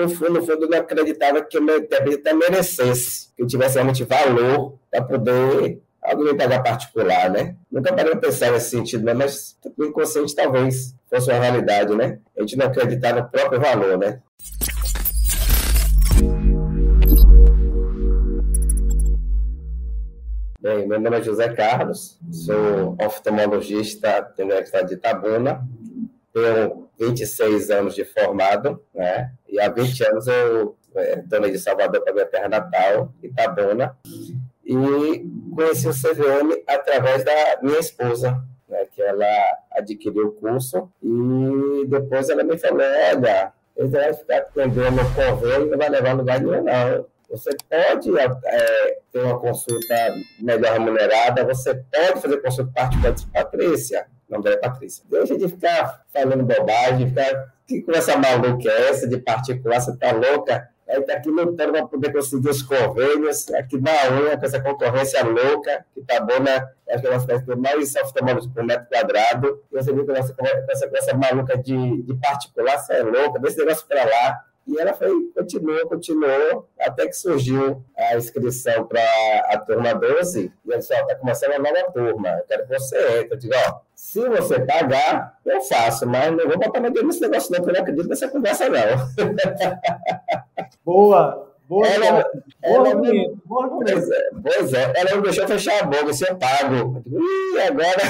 No fundo, no fundo, não acreditava que o meu intérprete merecesse, que tivesse realmente valor para poder alguém pagar particular, né? Nunca parei para pensar nesse sentido, né? mas o inconsciente talvez fosse uma realidade, né? A gente não acreditar no próprio valor, né? Bem, meu nome é José Carlos, sou oftalmologista da Universidade de Itabuna, tenho 26 anos de formado, né? E há 20 anos eu é, de Salvador para minha terra natal, Itabuna, e conheci o CVM através da minha esposa, né? Que ela adquiriu o curso e depois ela me falou, olha, ele vai ficar atendendo o convênio, não vai levar lugar nenhum, não. Você pode é, ter uma consulta melhor remunerada, você pode fazer consulta particular de Patrícia nome dela é Patrícia. Deixa de ficar falando bobagem, ficar. Que conversa maluca é essa de particular? Você tá louca? Aí tá aqui lutando para poder conseguir os convênios, aqui na unha, com essa concorrência louca, que tá bom, né? Acho que é uma cidade que mais oftalmólogos por metro quadrado. E você viu com essa, essa, essa maluca de, de particular, você é louca, desse negócio para lá. E ela foi, continuou, continuou, até que surgiu a inscrição para a turma 12. E ela disse: Ó, está começando a nova turma, eu quero que você entre. Eu digo: Ó, se você pagar, eu faço, mas não vou botar meu dedo nesse negócio, não, porque eu não acredito nessa conversa, não. Boa! Boa, ela, ela, ela, me, pois, é, pois é, ela não deixou fechar a boca, se eu pago. Ih, agora.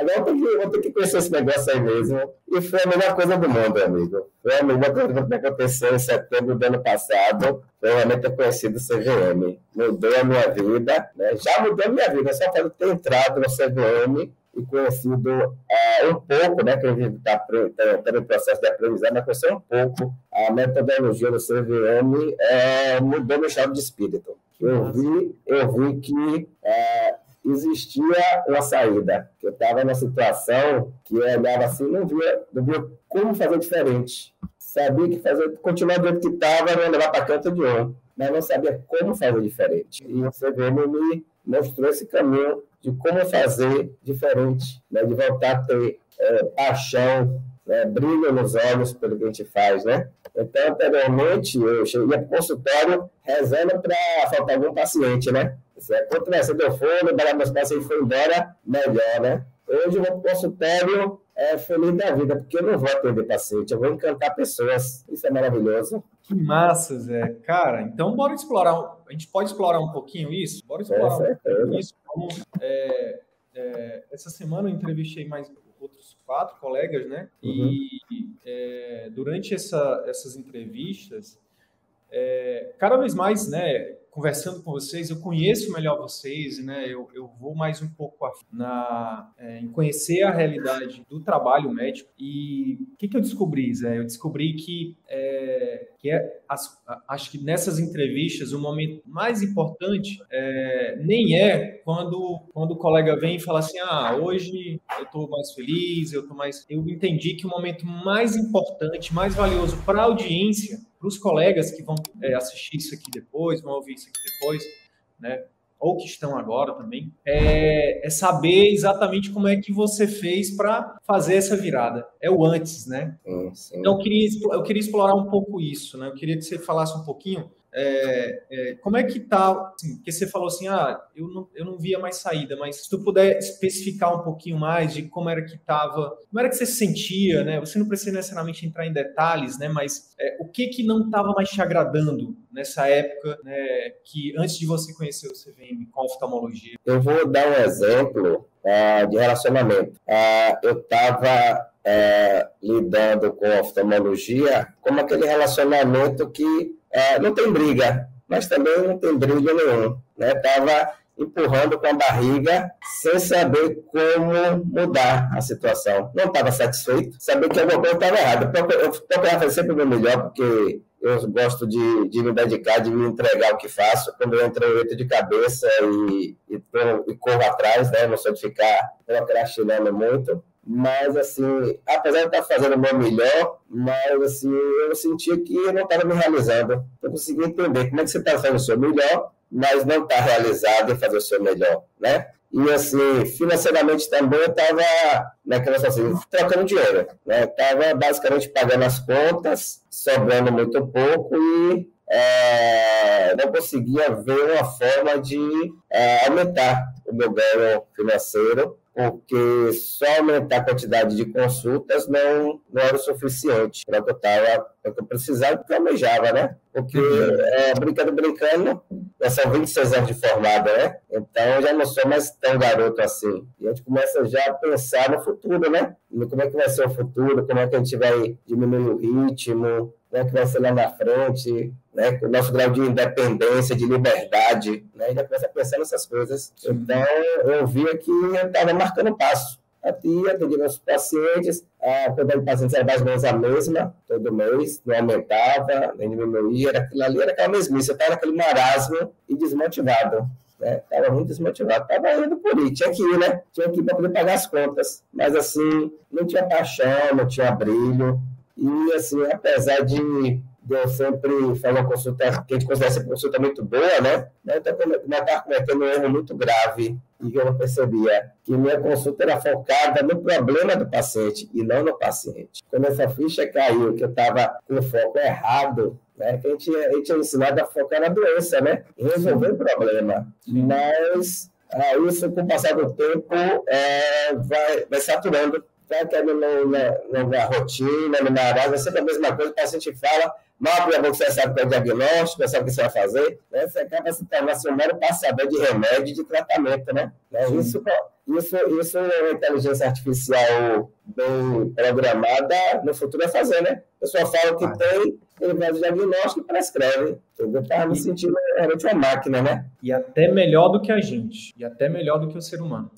Agora eu, que, vou ter que conhecer esse negócio aí mesmo. E foi a melhor coisa do mundo, amigo. Foi a melhor coisa que aconteceu em setembro do ano passado. Foi realmente ter conhecido o CVM. Mudou a minha vida, né? Já mudou a minha vida, só para ter entrado no CVM e conhecido é, um pouco, né, que a gente está tá, no processo de aprendizagem, mas conhecer um pouco a metodologia do CVM é, mudou meu estado de espírito. Eu vi, eu vi que é, existia uma saída. Eu estava numa situação que eu olhava assim não via, não via como fazer diferente. Sabia que fazer, continuar do jeito que estava, não levar para canto de um, mas não sabia como fazer diferente. E o CVM me mostrou esse caminho de como fazer diferente, né? de voltar a ter é, paixão, né? brilho nos olhos pelo que a gente faz, né? Então, anteriormente, eu cheguei para o consultório rezando para faltar algum paciente, né? Quanto mais cedo eu for, liberar meus pacientes foi embora, melhor, né? Hoje eu vou para o consultório é, feliz da vida, porque eu não vou atender paciente, eu vou encantar pessoas. Isso é maravilhoso. Que massa, Zé. Cara, então bora explorar. A gente pode explorar um pouquinho isso? Bora explorar um pouquinho isso. Como, é, é, essa semana eu entrevistei mais quatro colegas, né? Uhum. E é, durante essa, essas entrevistas, é, cada vez mais, né? conversando com vocês, eu conheço melhor vocês, né? Eu, eu vou mais um pouco na, é, em conhecer a realidade do trabalho médico. E o que, que eu descobri, Zé? Eu descobri que, é, que é, as, acho que nessas entrevistas o momento mais importante é, nem é quando, quando o colega vem e fala assim: ah, hoje eu estou mais feliz, eu estou mais. Eu entendi que o momento mais importante, mais valioso para a audiência para os colegas que vão é, assistir isso aqui depois, vão ouvir isso aqui depois, né? Ou que estão agora também, é, é saber exatamente como é que você fez para fazer essa virada. É o antes, né? Sim, sim. Então eu queria, eu queria explorar um pouco isso, né? Eu queria que você falasse um pouquinho é, é, como é que tá? Assim, porque você falou assim, ah, eu não, eu não via mais saída, mas se tu puder especificar um pouquinho mais de como era que estava, como era que você se sentia, né? Você não precisa necessariamente entrar em detalhes, né? Mas é, o que que não estava mais te agradando nessa época, né? Que antes de você conhecer o CVM com oftalmologia? Eu vou dar um exemplo uh, de relacionamento. Uh, eu estava é, lidando com oftalmologia como aquele relacionamento que é, não tem briga, mas também não tem brilho nenhum. Né? Tava empurrando com a barriga sem saber como mudar a situação. Não estava satisfeito, sabia que alguma coisa estava errada. Eu procurava sempre o meu melhor, porque eu gosto de, de me dedicar, de me entregar o que faço. Quando eu entro, eu de cabeça e, e, e corro atrás, né? não sou de ficar procrastinando muito. Mas, assim, apesar de estar fazendo o meu melhor, mas, assim, eu sentia que eu não estava me realizando. Eu consegui entender como é que você está fazendo o seu melhor, mas não está realizado em fazer o seu melhor, né? E, assim, financeiramente também eu estava, naquela assim, trocando dinheiro, né? Estava basicamente pagando as contas, sobrando muito pouco e é, não conseguia ver uma forma de é, aumentar o meu ganho financeiro porque só aumentar a quantidade de consultas não, não era o suficiente para o que eu estava, para que eu precisava, porque eu almejava, né? Porque, uhum. é, brincando, brincando, já são 26 anos de formada, né? Então, eu já não sou mais tão garoto assim. E a gente começa já a pensar no futuro, né? Como é que vai ser o futuro, como é que a gente vai diminuir o ritmo, como é que vai ser lá na frente, né, o nosso grau de independência, de liberdade, né, já começa a pensar nessas coisas. Então, eu via que eu estava marcando passo. A tia, atendia os pacientes, a quantidade de pacientes era mais ou menos a mesma, todo mês, não aumentava, nem diminuía, era aquilo ali, era aquela mesmice, eu estava naquele marasmo e desmotivado. Estava né? muito desmotivado, estava indo por ir, tinha que ir, né? Tinha que ir para poder pagar as contas. Mas assim, não tinha paixão, não tinha brilho. E assim, apesar de eu sempre fazer uma consulta, que a gente considera essa consulta muito boa, né? Eu estava cometendo um erro muito grave e eu percebia que minha consulta era focada no problema do paciente e não no paciente. Quando essa ficha caiu, que eu estava com foco errado, né? Que a gente, a gente é ensinado a focar na doença, né? Resolver o problema. Mas ah, isso, com o passar do tempo, é, vai, vai saturando vai caindo na, rotina, no marasmo, é sempre a mesma coisa, o paciente fala, mal para você sabe qual é o diagnóstico, sabe o que você vai fazer, né? você acaba se tornando assim, um mero passador de remédio e de tratamento, né? Isso, isso, isso é uma inteligência artificial bem programada no futuro vai fazer, né? A pessoa fala o que ah. tem, ele faz o diagnóstico e prescreve. Eu estava me sentindo realmente uma máquina, né? E até melhor do que a gente, e até melhor do que o ser humano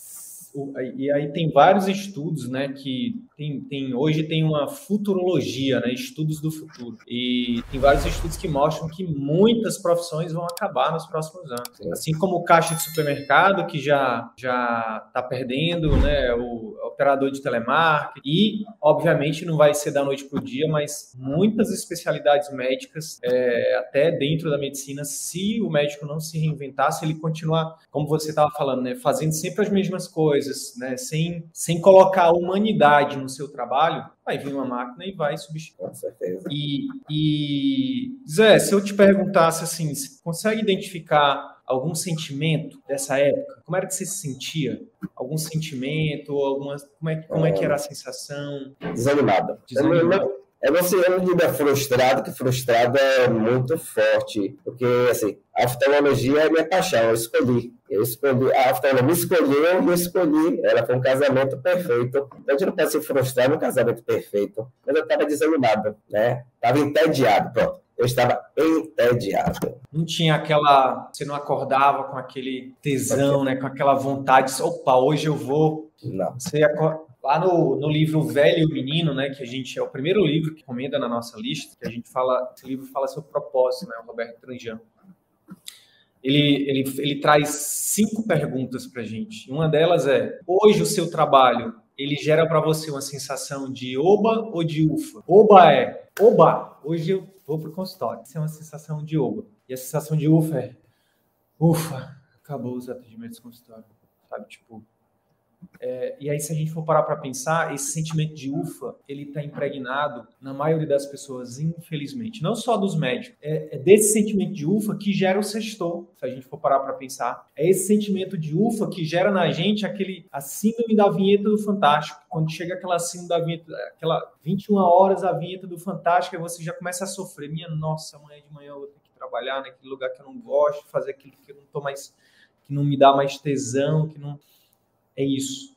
e aí tem vários estudos, né, que tem, tem, hoje tem uma futurologia, né, estudos do futuro. E tem vários estudos que mostram que muitas profissões vão acabar nos próximos anos. Assim como o caixa de supermercado, que já já está perdendo, né, o operador de telemarketing. E, obviamente, não vai ser da noite para o dia, mas muitas especialidades médicas, é, até dentro da medicina, se o médico não se reinventar, se ele continuar, como você estava falando, né, fazendo sempre as mesmas coisas, né, sem, sem colocar a humanidade no seu trabalho, vai vir uma máquina e vai substituir. Com certeza. E, e Zé, se eu te perguntasse assim, você consegue identificar algum sentimento dessa época? Como era que você se sentia? Algum sentimento? Alguma, como, é, como é que era a sensação? Desanimada. Desanimada. É você eu não digo frustrado, que frustrado é muito forte, porque assim, a oftalmologia é minha paixão, eu escolhi. Eu escolhi, a oftalmologia me escolheu e eu escolhi. Ela foi um casamento perfeito. A gente não pode se frustrar num casamento perfeito. Mas eu estava desanimado, né? Estava entediado, pronto eu estava entediado. Não tinha aquela. Você não acordava com aquele tesão, né? Com aquela vontade. Opa, hoje eu vou. Não. Você Lá no, no livro Velho Menino, né, que a gente é o primeiro livro que comenda na nossa lista, que a gente fala, esse livro fala sobre propósito, né, o Roberto Tranjan. Ele, ele, ele traz cinco perguntas para a gente. Uma delas é: hoje o seu trabalho ele gera para você uma sensação de oba ou de ufa? Oba é oba, hoje eu vou para o consultório. Isso é uma sensação de oba. E a sensação de ufa é ufa, acabou os atendimentos consultório. Sabe, tipo, É, e aí, se a gente for parar para pensar, esse sentimento de ufa, ele está impregnado na maioria das pessoas, infelizmente. Não só dos médicos. É, é desse sentimento de ufa que gera o sextor, se a gente for parar para pensar. É esse sentimento de ufa que gera na gente aquele, a síndrome da vinheta do Fantástico. Quando chega aquela síndrome da vinheta, aquela 21 horas a vinheta do Fantástico, aí você já começa a sofrer. Minha nossa, amanhã de manhã eu vou ter que trabalhar naquele lugar que eu não gosto, fazer aquilo que eu não tô mais que não me dá mais tesão, que não é isso.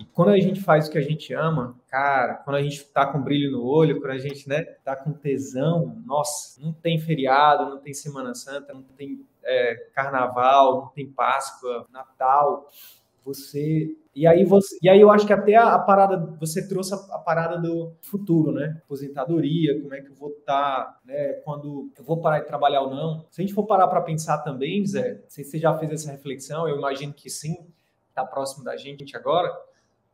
E quando a gente faz o que a gente ama, cara, quando a gente tá com brilho no olho, quando a gente, né, tá com tesão, nossa, não tem feriado, não tem Semana Santa, não tem é, Carnaval, não tem Páscoa, Natal, você e aí você e aí eu acho que até a, a parada você trouxe a, a, parada do futuro né? Aposentadoria como é que eu vou estar tá, né? Quando eu vou parar de trabalhar ou não. Se a gente for parar para pensar também Zé se você já fez essa reflexão eu imagino que sim está próximo da gente agora,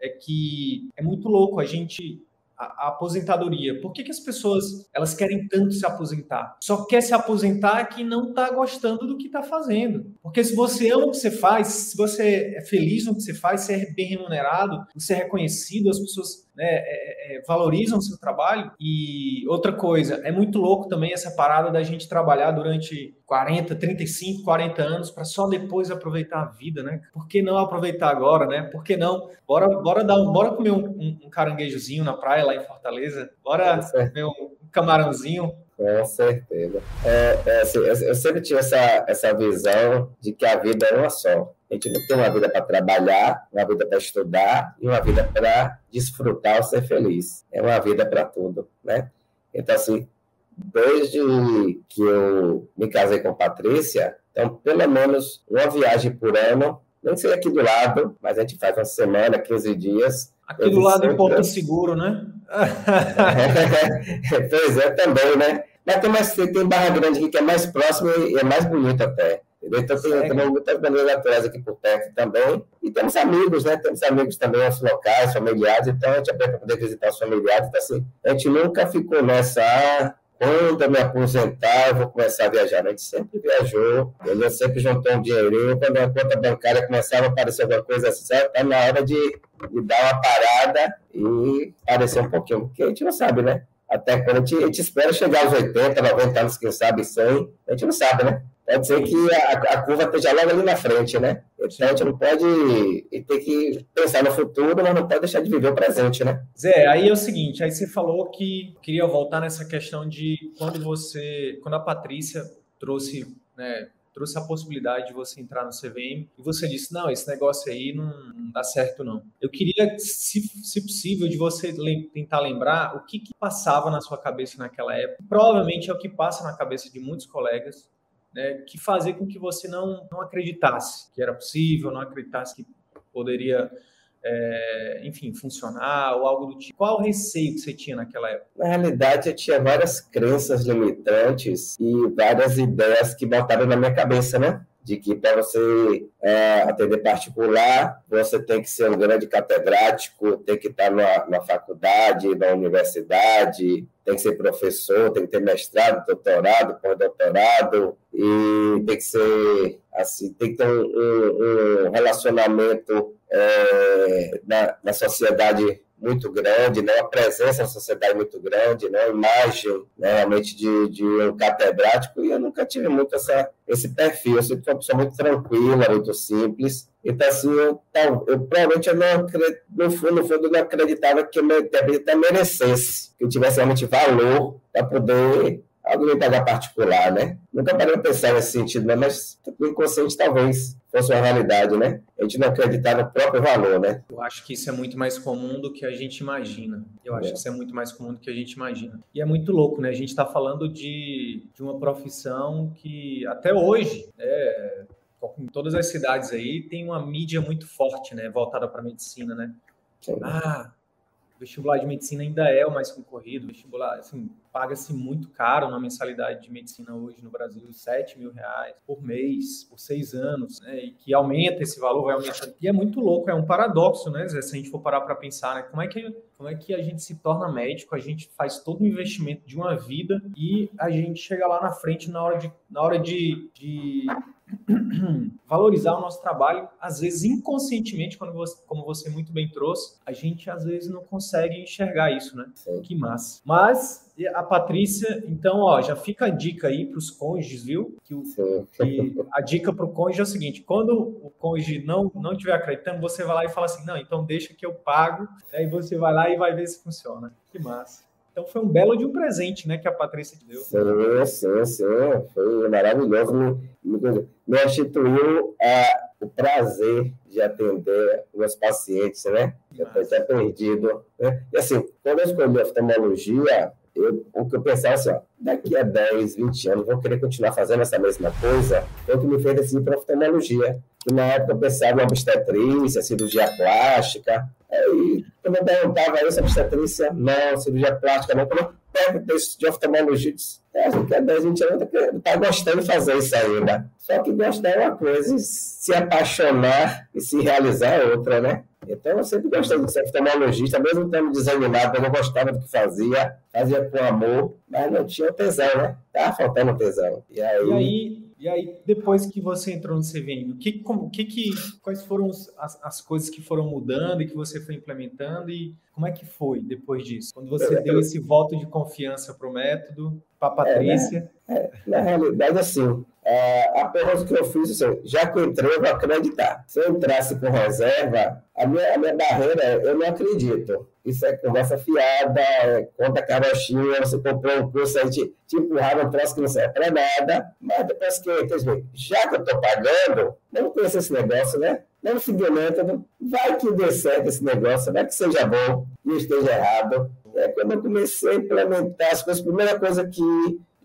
é que é muito louco a gente a, a, aposentadoria. Por que, que as pessoas elas querem tanto se aposentar? Só quer se aposentar que não está gostando do que está fazendo. Porque se você ama o que você faz, se você é feliz no que você faz, você é bem remunerado, você é reconhecido, as pessoas né, é, é, valorizam o seu trabalho. E outra coisa, é muito louco também essa parada da gente trabalhar durante 40, 35, 40 anos para só depois aproveitar a vida, né? Por que não aproveitar agora, né? Por que não? Bora, bora, dar bora comer um, um, um caranguejozinho na praia lá em Fortaleza? Bora comer um camarãozinho? Com certeza. É, é, assim, eu sempre tive essa, essa visão de que a vida é uma só. A gente não tem uma vida para trabalhar, uma vida para estudar e uma vida para desfrutar ou ser feliz. É uma vida para tudo, né? Então, assim, desde que eu me casei com Patrícia, então, pelo menos uma viagem por ano, nem sei aqui do lado, mas a gente faz uma semana, 15 dias. Aqui do lado em Porto Seguro, né? pois é, também, né? Mas tem, mais, tem Barra Grande aqui que é mais próximo e é mais bonito até. Entendeu? Então, tem também muitas bandeiras naturais aqui por perto também. E temos amigos, né? Temos amigos também, nossos locais, familiares. Então, a gente abre para poder visitar os familiares. Então, assim, a gente nunca ficou nessa. Quando eu me aposentar, eu vou começar a viajar. A gente sempre viajou, ele sempre juntou um dinheirinho. Quando a conta bancária começava a aparecer alguma coisa assim, está na hora de, de, dar uma parada e aparecer um pouquinho, porque a gente não sabe, né? Até quando a gente, a gente espera chegar aos 80, 90 anos, quem sabe 100, a gente não sabe, né? pode ser que a, a curva esteja logo ali na frente, né? Então a gente não pode ter que pensar no futuro, mas não pode deixar de viver o presente, né? Zé, aí é o seguinte, aí você falou que queria voltar nessa questão de quando você, quando a Patrícia trouxe, né, trouxe a possibilidade de você entrar no CVM e você disse, não, esse negócio aí não, não dá certo não. Eu queria, se, se possível, de você le tentar lembrar o que, que passava na sua cabeça naquela época. Provavelmente é o que passa na cabeça de muitos colegas né, que fazer com que você não, não acreditasse que era possível, não acreditasse que poderia, é, enfim, funcionar ou algo do tipo. Qual o receio que você tinha naquela época? Na realidade, eu tinha várias crenças limitantes e várias ideias que botaram na minha cabeça, né? De que para você é, atender particular, você tem que ser um grande catedrático, tem que estar na, na faculdade, na universidade, tem que ser professor, tem que ter mestrado, doutorado, pós-doutorado, e tem que ser assim, tem que ter um, um, um relacionamento é, na, na sociedade muito grande, né? uma presença na sociedade muito grande, né? uma imagem né? realmente de, de um catedrático, e eu nunca tive muito essa, esse perfil. Eu sempre fui uma pessoa muito tranquila, muito simples. Então, assim, eu, eu provavelmente eu não, no fundo, no fundo, não acreditava que eu até merecesse, que eu tivesse realmente valor para poder alguém pagar particular, né? Nunca parei para pensar nesse sentido, né? mas no inconsciente talvez fosse uma realidade, né? A gente não acreditar no próprio valor, né? Eu acho que isso é muito mais comum do que a gente imagina. Eu acho é. que isso é muito mais comum do que a gente imagina. E é muito louco, né? A gente está falando de, de uma profissão que até hoje, é, em todas as cidades aí, tem uma mídia muito forte, né? Voltada para a medicina, né? Sim. Ah, o vestibular de medicina ainda é o mais concorrido. O vestibular, assim, paga-se muito caro na mensalidade de medicina hoje no Brasil, 7 mil reais por mês, por seis anos, né? E que aumenta esse valor, vai aumentando. E é muito louco, é um paradoxo, né, Zé? Se a gente for parar para pensar, né? Como é, que, como é que a gente se torna médico, a gente faz todo o investimento de uma vida e a gente chega lá na frente na hora de, na hora de, de valorizar o nosso trabalho, às vezes inconscientemente, quando você, como você muito bem trouxe, a gente às vezes não consegue enxergar isso, né? Sim. Que massa. Mas a Patrícia, então, ó, já fica a dica aí para os cônjuges, viu? Que, o, que a dica para o cônjuge é o seguinte: quando o cônjuge não não estiver acreditando, você vai lá e fala assim, não, então deixa que eu pago. Aí você vai lá e vai ver se funciona. Que massa. Então foi um belo de um presente, né, que a Patrícia te deu. Sim, sim, sim. Foi maravilhoso. Me, me, me instituiu é, o prazer de atender meus pacientes, né? Eu estou até perdido. Né? E assim, quando eu escolhi oftalmologia, eu, o que eu pensava assim, ó, daqui a 10, 20 anos, vou querer continuar fazendo essa mesma coisa, foi o que me fez decidir para oftalmologia. Que na época eu pensava em obstetrícia, cirurgia plástica, Aí, quando eu perguntava isso, obstetrícia, não, cirurgia plástica, não. Quando eu perguntei de oftalmologia, disse, é, você quer 10, 20 anos, tá gostando de fazer isso ainda. Só que gostar é uma coisa, se apaixonar e se realizar é outra, né? Então, eu sempre gostei de ser oftalmologista, mesmo tendo desanimado, eu não gostava do que fazia, fazia com amor, mas não tinha tesão, né? Tava faltando tesão. E aí, e aí e aí, depois que você entrou no CVM, que, como, que, que, quais foram as, as coisas que foram mudando e que você foi implementando e como é que foi depois disso? Quando você deu esse voto de confiança para o método, para a Patrícia? É, né? é, na realidade, assim, é, a pergunta que eu fiz, assim, já que eu entrei, eu vou acreditar. Se eu entrasse com reserva, a minha, a minha barreira é, eu não acredito. Isso é conversa fiada, é, conta carochinha, você comprou um curso, aí te, te empurraram um troço que não serve para nada, mas depois que já que eu estou pagando, não conheço esse negócio, né? Não o método, vai que dê certo esse negócio, vai que seja bom e esteja errado. É quando eu comecei a implementar as coisas, a primeira coisa que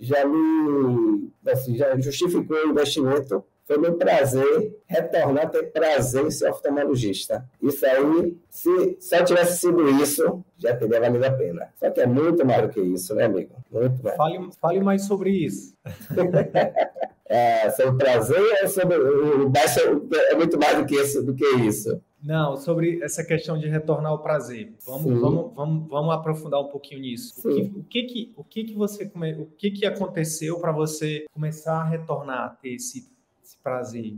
já me assim, já justificou o investimento. Foi meu prazer retornar a ter prazer em ser oftalmologista. Isso aí, se só tivesse sido isso, já teria valido a pena. Só que é muito mais do que isso, né, amigo? Muito mais. Fale, fale mais sobre isso. é, sobre prazer é, sobre, é muito mais do que isso. Do que isso. Não, sobre essa questão de retornar ao prazer. Vamos, vamos, vamos, vamos aprofundar um pouquinho nisso. O que, o que, que, o que, que você o que, que aconteceu para você começar a retornar a ter esse prazer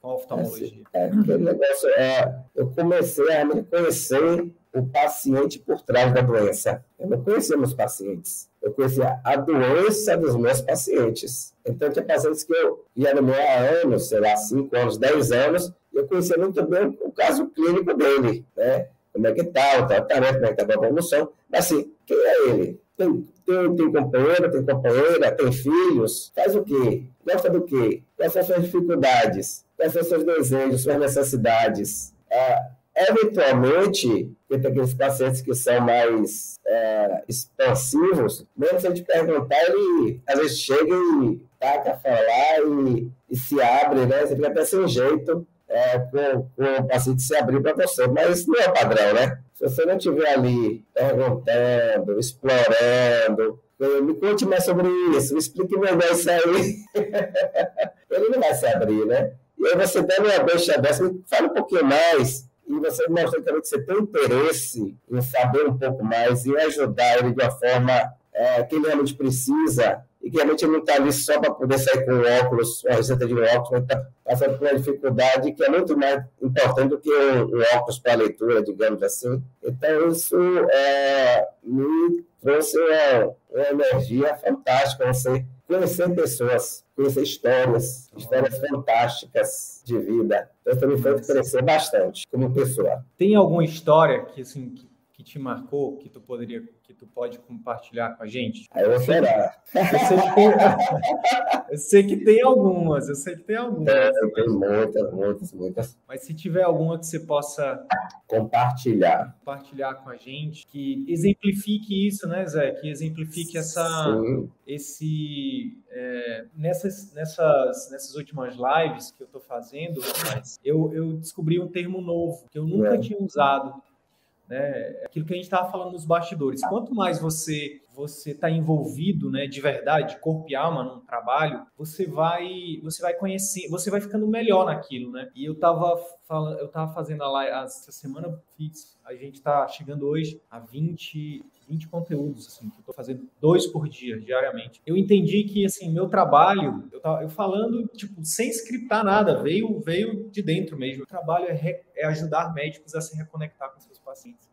com a oftalmologia? É, aquele negócio, é, eu comecei a me conhecer o paciente por trás da doença. Eu não conhecia meus pacientes. Eu conhecia a doença dos meus pacientes. Então, tinha pacientes que eu ia no meu há anos, sei lá, 5 anos, 10 anos, eu conhecia muito bem o caso clínico dele, né? Como é que está, o tratamento, como é que está a evolução. Mas assim, quem é ele? Tem, tem, tem companheira, tem companheira, tem filhos, faz o quê? Gosta do quê? Quais são as suas dificuldades? Quais são seus desejos, suas necessidades? Ah, eventualmente, tem aqueles pacientes que são mais é, expansivos, mesmo se a gente perguntar, ele às vezes chega e taca a falar e, e se abre, né? Você fica até sem jeito é, com, com o paciente se abrir para você, mas não é padrão, né? Se você não estiver ali perguntando, explorando, me conte mais sobre isso, me explique melhor isso aí. Ele não vai se abrir, né? E aí você dando uma deixa dessa, me fala um pouquinho mais, e você mostra também que você tem interesse em saber um pouco mais e ajudar ele de uma forma é, que ele realmente precisa, e que realmente ele não está ali só para poder sair com óculos, uma receita de óculos, mas está passando por uma dificuldade que é muito mais importante do que um, um óculos para leitura, digamos assim. Então, isso é, me trouxe uma, uma energia fantástica, você conhecer pessoas, conhecer histórias, histórias fantásticas de vida. Então, me fez crescer bastante como pessoa. Tem alguma história que, assim, que te marcou, que tu poderia, que tu pode compartilhar com a gente? Eu vou chorar. Eu sei que tem, eu sei que tem algumas, eu sei que tem algumas. É, tem muitas, muitas, muitas. Mas se tiver alguma que você possa compartilhar, compartilhar com a gente, que exemplifique isso, né, Zé? Que exemplifique essa, Sim. esse é, nessas, nessas, nessas últimas lives que eu estou fazendo, eu, eu descobri um termo novo que eu nunca é. tinha usado né? Aquilo que a gente estava falando nos bastidores. Quanto mais você você está envolvido, né, de verdade, corpo e alma num trabalho, você vai você vai conhecer, você vai ficando melhor naquilo, né? E eu estava falando, eu tava fazendo a live essa semana, fiz, a gente está chegando hoje a 20 20 conteúdos, assim, que eu estou fazendo dois por dia, diariamente. Eu entendi que, assim, meu trabalho, eu, tava, eu falando, tipo, sem scriptar nada, veio, veio de dentro mesmo. O trabalho é, re, é ajudar médicos a se reconectar com seus pacientes.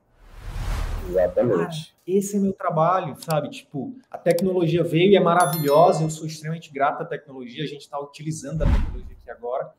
Exatamente. Cara, esse é meu trabalho, sabe? Tipo, a tecnologia veio e é maravilhosa, eu sou extremamente grato à tecnologia, a gente está utilizando a tecnologia aqui agora.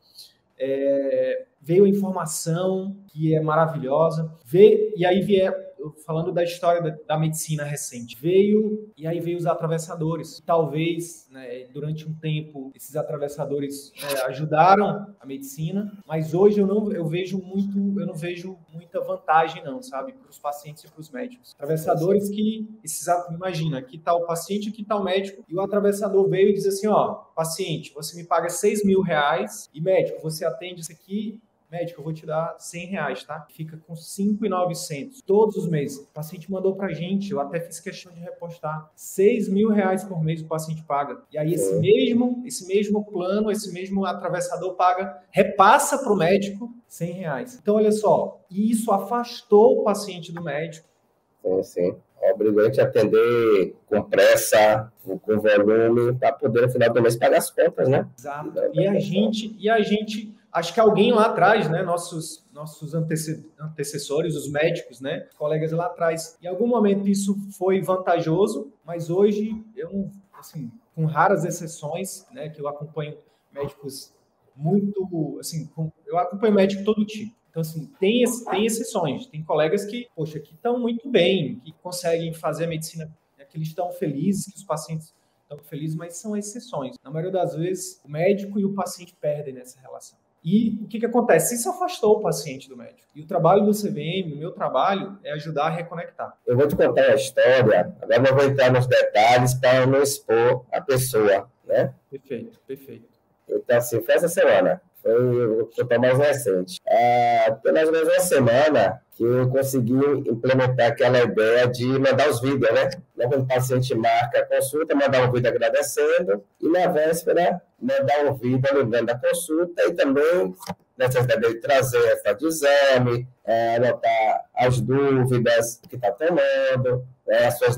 É, veio a informação que é maravilhosa, veio, e aí vier falando da história da, da, medicina recente, veio e aí veio os atravessadores. Talvez, né, durante um tempo, esses atravessadores é, ajudaram a medicina, mas hoje eu não eu vejo muito, eu não vejo muita vantagem não, sabe, para os pacientes e para os médicos. Atravessadores que esses imagina, que tal tá o paciente, que tal tá o médico e o atravessador veio e diz assim, ó, paciente, você me paga 6 mil reais e médico, você atende isso aqui médico, eu vou te dar 100 reais, tá? Fica com 5,900 todos os meses. O paciente mandou pra gente, eu até fiz questão de repostar. 6 mil reais por mês o paciente paga. E aí esse mesmo, esse mesmo plano, esse mesmo atravessador paga, repassa pro médico 100 reais. Então, olha só, isso afastou o paciente do médico. Sim, sim gente a atender com pressa, com volume, para poder, no final do mês, pagar as contas, né? Exato. E a gente, e a gente acho que alguém lá atrás, né, nossos nossos antecessores, os médicos, né, colegas lá atrás, em algum momento isso foi vantajoso, mas hoje eu assim, com raras exceções, né, que eu acompanho médicos muito, assim, com, eu acompanho médico todo tipo. Então, assim, tem, tem exceções. Tem colegas que, poxa, que estão muito bem, que conseguem fazer a medicina, que eles estão felizes, que os pacientes estão felizes, mas são exceções. Na maioria das vezes, o médico e o paciente perdem nessa relação. E o que, que acontece? Isso afastou o paciente do médico. E o trabalho do CVM, o meu trabalho, é ajudar a reconectar. Eu vou te contar a história, agora não vou entrar nos detalhes para não expor a pessoa, né? Perfeito, perfeito. Então, assim, foi essa semana. Foi, foi mais recente. É, mais ou menos uma semana que eu consegui implementar aquela ideia de mandar os vídeos, né? Quando o paciente marca a consulta, mandar um vídeo agradecendo e na véspera mandar um vídeo lembrando da consulta e também necessidade de trazer essa de exame, é, anotar as dúvidas que está tomando, é, suas,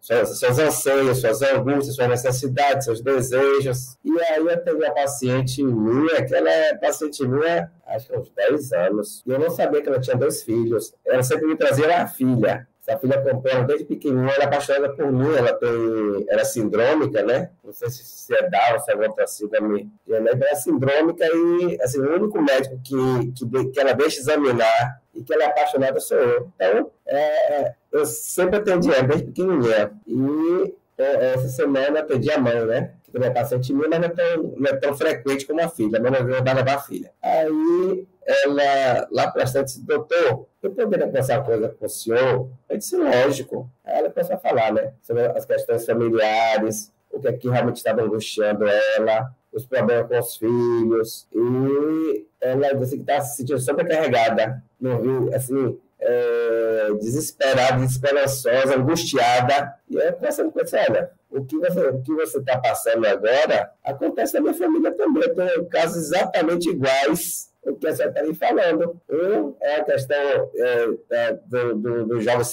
suas, suas anseios, suas angústias, suas necessidades, seus desejos. E aí eu tenho uma paciente minha, que ela é paciente minha, acho que há uns 10 anos, e eu não sabia que ela tinha dois filhos. Ela sempre me trazia a filha. Essa filha acompanha desde pequenininha, ela é apaixonada por mim, ela tem, ela é sindrômica, né? Não sei se é Down, se é outra síndrome. Ela é sindrômica e, assim, o único médico que, que, que ela deixa examinar e que ela é apaixonada sou eu. Então, é, é eu sempre atendi ela desde pequenininha. E é, essa semana atendi a mãe, né? Que também é paciente minha, mas não é tão, não é tão frequente como a filha. Mas não vai levar a filha. Aí, ela lá para frente disse, doutor, eu poderia conversar coisa com o senhor? Eu disse, lógico. Aí ela começou a falar, né? Sobre as questões familiares, o que é que realmente estava angustiando ela, os problemas com os filhos. E ela disse que está se sentindo sobrecarregada. Não viu, assim, é, desesperada, desesperançosa, angustiada. E eu conversando com ela, olha, o que você o que você está passando agora acontece na minha família também. Eu tenho casos exatamente iguais o que a senhora está me falando. Um é a questão é, é, do, do, do jovem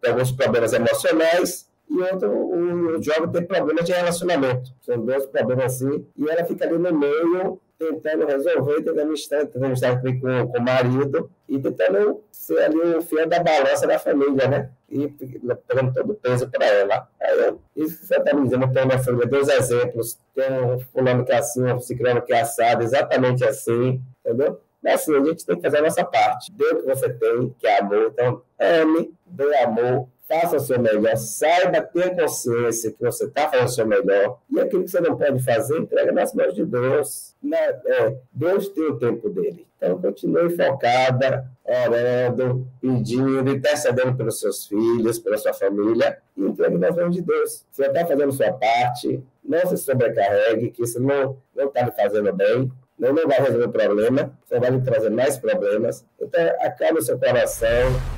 ter alguns problemas emocionais, e outro, o, o jovem tem problemas de relacionamento. São dois problemas assim, e ela fica ali no meio, tentando resolver, tentando estar, tentando estar com, com o marido, e tentando ser ali o fio da balança da família, né? E pegando todo o peso para ela. Aí eu, isso você está me dizendo, tenho uma família, dois exemplos, tem um fulano que é assim, um ciclano que é assado, exatamente assim, entendeu? Mas assim, a gente tem que fazer a nossa parte. Dê o que você tem, que é amor. Então, ame, dê amor, faça o seu melhor, saiba ter consciência que você está fazendo o seu melhor. E aquilo que você não pode fazer, entrega nas mãos de Deus. Né? É, Deus tem o tempo dele. Então, continue focada, orando, pedindo, intercedendo pelos seus filhos, pela sua família, e entregue nas mãos de Deus. Você está fazendo sua parte, não se sobrecarregue, que isso não está lhe fazendo bem não, vai resolver o problema, só vai lhe trazer mais problemas. Então, acalme o seu coração,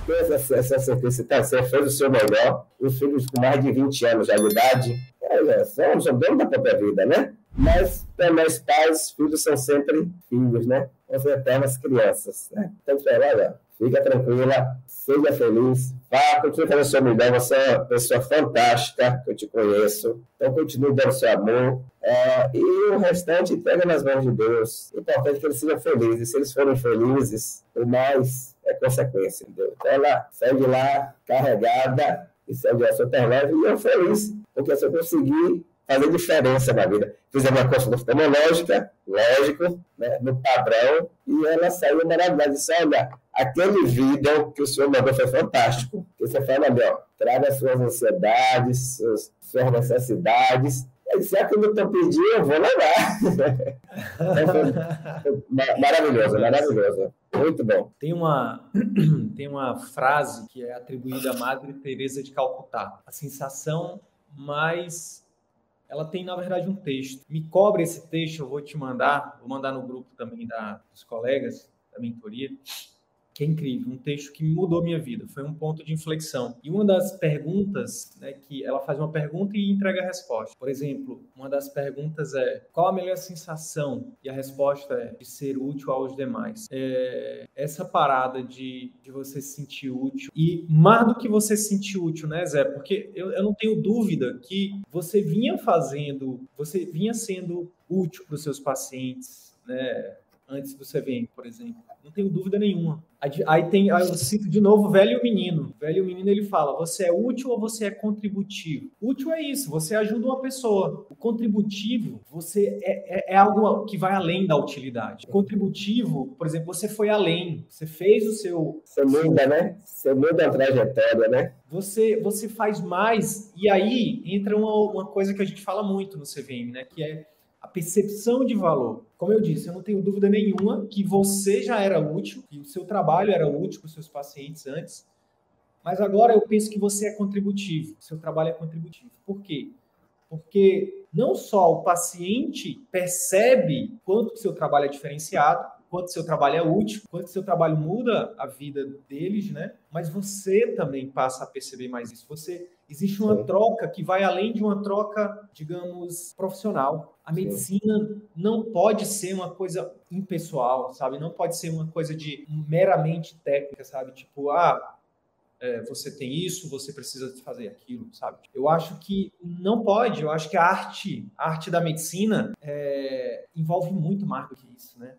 tenha essa, certeza que você fez o seu melhor. Os filhos com mais de 20 anos de idade, olha, são, são donos da própria vida, né? Mas, para nós pais, filhos são sempre filhos, né? São eternas crianças, né? Então, olha, fica tranquila, seja feliz, vá, continue fazendo sua melhor, você é uma pessoa fantástica, que eu te conheço, então continue dando seu amor, é, e o restante entrega nas mãos de Deus. O importante é que eles sejam felizes, se eles forem felizes, o mais é consequência, entendeu? Então ela sai de lá carregada, e sai de lá super leve, e eu feliz, porque se eu conseguir fazer diferença na vida. Fizemos uma consulta oftalmológica, lógico, né, no padrão, e ela saiu maravilhosa. Disse, olha, aquele vídeo que o senhor mandou foi fantástico. Você fala ali, ó, traga suas ansiedades, suas, suas necessidades, já que não estão pedindo, eu vou levar. maravilhoso, maravilhoso. Muito bom. Tem uma, tem uma frase que é atribuída à Madre Teresa de Calcutá. A sensação mais ela tem, na verdade, um texto. Me cobre esse texto, eu vou te mandar, vou mandar no grupo também da, dos colegas da mentoria que é incrível, um texto que mudou minha vida, foi um ponto de inflexão. E uma das perguntas, né, que ela faz uma pergunta e entrega a resposta. Por exemplo, uma das perguntas é: qual a melhor sensação? E a resposta é de ser útil aos demais. É, essa parada de, de você se sentir útil e mais do que você se sentir útil, né, Zé? Porque eu, eu não tenho dúvida que você vinha fazendo, você vinha sendo útil para os seus pacientes, né? Antes do CVM, por exemplo não tenho dúvida nenhuma. Aí tem, aí eu cito de novo o velho menino. O velho menino ele fala: você é útil ou você é contributivo? Útil é isso, você ajuda uma pessoa. O contributivo, você é, é, é algo que vai além da utilidade. O contributivo, por exemplo, você foi além, você fez o seu. Você muda, né? Você muda a trajetória, né? Você, você faz mais, e aí entra uma, uma coisa que a gente fala muito no CVM, né? Que é a percepção de valor. Como eu disse, eu não tenho dúvida nenhuma que você já era útil, que o seu trabalho era útil para os seus pacientes antes, mas agora eu penso que você é contributivo, seu trabalho é contributivo. Por quê? Porque não só o paciente percebe quanto o seu trabalho é diferenciado, quanto seu trabalho é útil, quanto seu trabalho muda a vida deles, né? Mas você também passa a perceber mais isso. Você existe uma Sim. troca que vai além de uma troca, digamos, profissional. A medicina Sim. não pode ser uma coisa impessoal, sabe? Não pode ser uma coisa de meramente técnica, sabe? Tipo, ah, é, você tem isso, você precisa fazer aquilo, sabe? Eu acho que não pode. Eu acho que a arte, a arte da medicina é, envolve muito mais do que isso, né?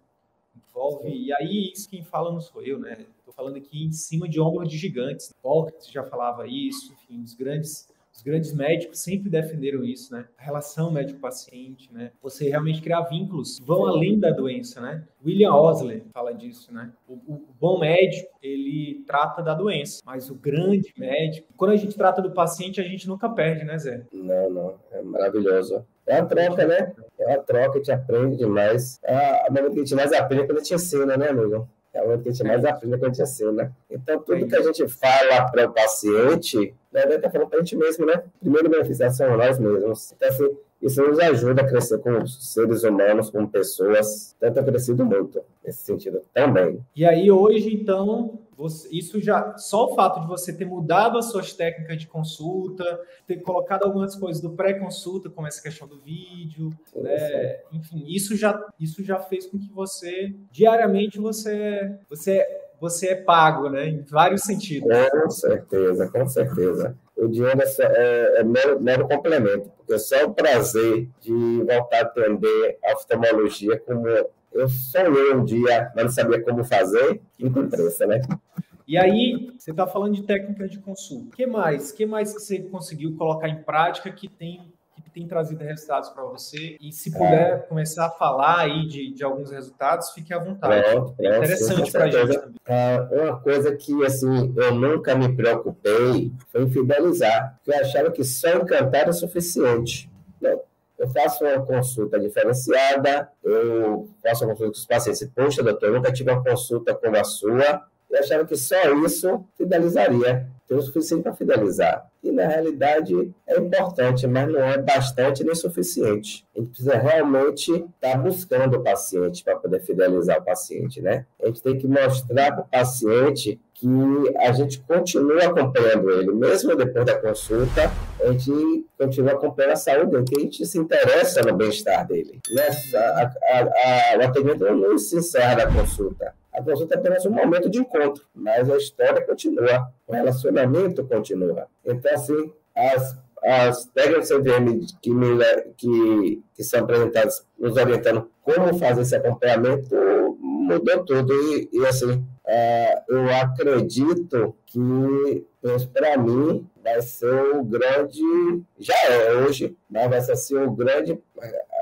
Envolve. E aí, isso quem fala não sou eu, né? Estou falando aqui em cima de ombros de gigantes. Sócrates já falava isso, enfim, os grandes. Os grandes médicos sempre defenderam isso, né? A relação médico-paciente, né? Você realmente criar vínculos vão além da doença, né? William Osler fala disso, né? O, o, bom médico, ele trata da doença, mas o grande médico, quando a gente trata do paciente, a gente nunca perde, né, Zé? Não, não, é maravilhoso. É a troca, né? É a troca, a gente aprende demais. É a momento que a gente mais aprende é quando a gente ensina, né, amigo? É o momento que a gente mais aprende quando a gente ensina. Então, tudo que a gente fala para o paciente, né, deve estar falando para a gente mesmo, né? Primeiro beneficiação nós mesmos. Então, assim, isso nos ajuda a crescer como seres humanos, como pessoas. Tanto tem crescido muito nesse sentido também. E aí, hoje, então, você, isso já só o fato de você ter mudado as suas técnicas de consulta, ter colocado algumas coisas do pré-consulta, como essa questão do vídeo, né? enfim, isso já isso já fez com que você diariamente você você você é pago, né? Em vários sentidos. Com certeza, com certeza. O dinheiro é, é, é mero, mero, complemento, porque só o prazer de voltar a atender a oftalmologia como eu sonhei um dia, mas não sabia como fazer, que interessa, né? E aí, você está falando de técnicas de consulta. O que mais? que mais que você conseguiu colocar em prática que tem que tem trazido resultados para você? E se puder é. começar a falar aí de, de alguns resultados, fique à vontade. Pronto, é interessante para a gente. É, uma coisa que assim eu nunca me preocupei foi em fidelizar. Eu achava que só encantar era suficiente. Não, eu faço uma consulta diferenciada, eu faço uma consulta com os pacientes. Poxa, doutor, eu nunca tive uma consulta como a sua, e achava que só isso fidelizaria, tem o suficiente para fidelizar. E na realidade é importante, mas não é bastante nem suficiente. A gente precisa realmente estar tá buscando o paciente para poder fidelizar o paciente, né? A gente tem que mostrar para o paciente que a gente continua acompanhando ele, mesmo depois da consulta, a gente continua acompanhando a saúde dele, que a gente se interessa no bem-estar dele. Nessa, a, a, a, o atendimento não se encerra da consulta A consulta é apenas um momento de encontro, mas a história continua, o relacionamento continua. Então, assim, as, as técnicas de CVM que, me, que, que são apresentadas nos orientando como fazer esse acompanhamento mudou tudo. E, e assim, é, eu acredito que, para mim, vai ser o grande, já é hoje, mas vai ser assim, o grande,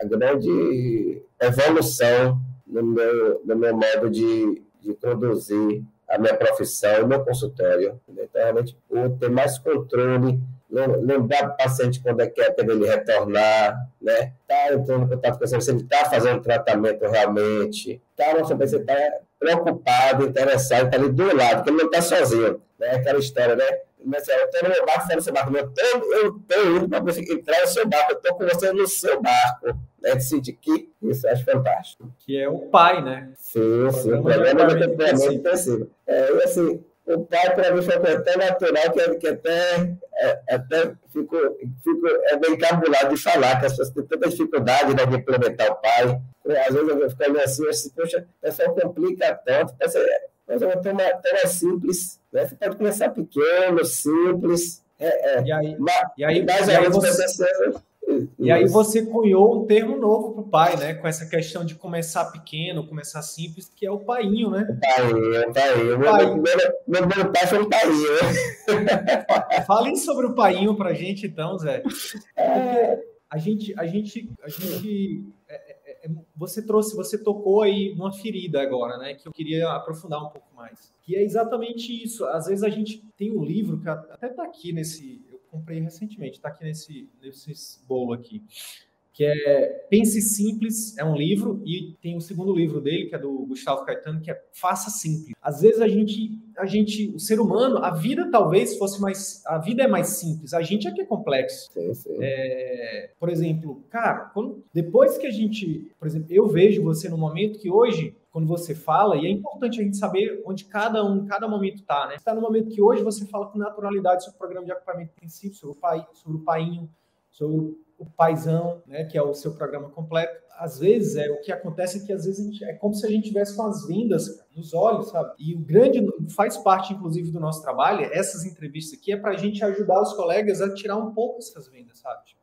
a grande evolução no meu, no meu modo de, de conduzir a minha profissão e meu consultório. Então, realmente, o ter mais controle, lembrar o paciente quando é que é para ele retornar, né? Tá entrando em contato com você, se ele está fazendo tratamento realmente, tá, nossa, você está preocupado, interessado, está ali do lado, porque ele não está sozinho, né? Aquela história, né? Mas, eu estou no meu barco, você no seu barco, eu estou indo para você entrar no seu barco, eu estou com você no seu barco né, de que isso eu acho fantástico. Que é o pai, né? Sim, sim, o programa de acompanhamento intensivo. É, e assim, o pai para mim foi tão natural que, que até, é, até fico, fico é bem encabulado de falar, que as pessoas têm tanta dificuldade né, de implementar o pai. Às vezes eu fico olhando assim, assim, poxa, o pessoal complica tanto, é, mas é uma tão simples, né? Você pode começar pequeno, simples. É, é. E aí, mas, e aí, mas e aí você... E aí você cunhou um termo novo para o pai, né? Com essa questão de começar pequeno, começar simples, que é o painho, né? O painho, o painho. O painho. Meu, meu, pai foi um painho. Falem sobre o painho para a gente, então, Zé. É. a gente, a gente, a gente você trouxe, você tocou aí uma ferida agora, né? Que eu queria aprofundar um pouco mais. Que é exatamente isso. Às vezes a gente tem um livro que até está aqui nesse, comprei recentemente, está aqui nesse, nesse bolo aqui, que é Pense Simples, é um livro, e tem o segundo livro dele, que é do Gustavo Caetano, que é Faça Simples. Às vezes a gente, a gente, o ser humano, a vida talvez fosse mais, a vida é mais simples, a gente é que é complexo. Sim, sim. É, por exemplo, cara, quando, depois que a gente, por exemplo, eu vejo você no momento que hoje quando você fala, e é importante a gente saber onde cada um, cada momento está, né? Está no momento que hoje você fala com naturalidade sobre o programa de acompanhamento intensivo, sobre o pai, sobre o painho, sobre o paizão, né, que é o seu programa completo. Às vezes, é o que acontece é que às vezes gente, é como se a gente tivesse com as vendas nos olhos, sabe? E o grande faz parte, inclusive, do nosso trabalho. Essas entrevistas aqui é para a gente ajudar os colegas a tirar um pouco essas vendas, sabe?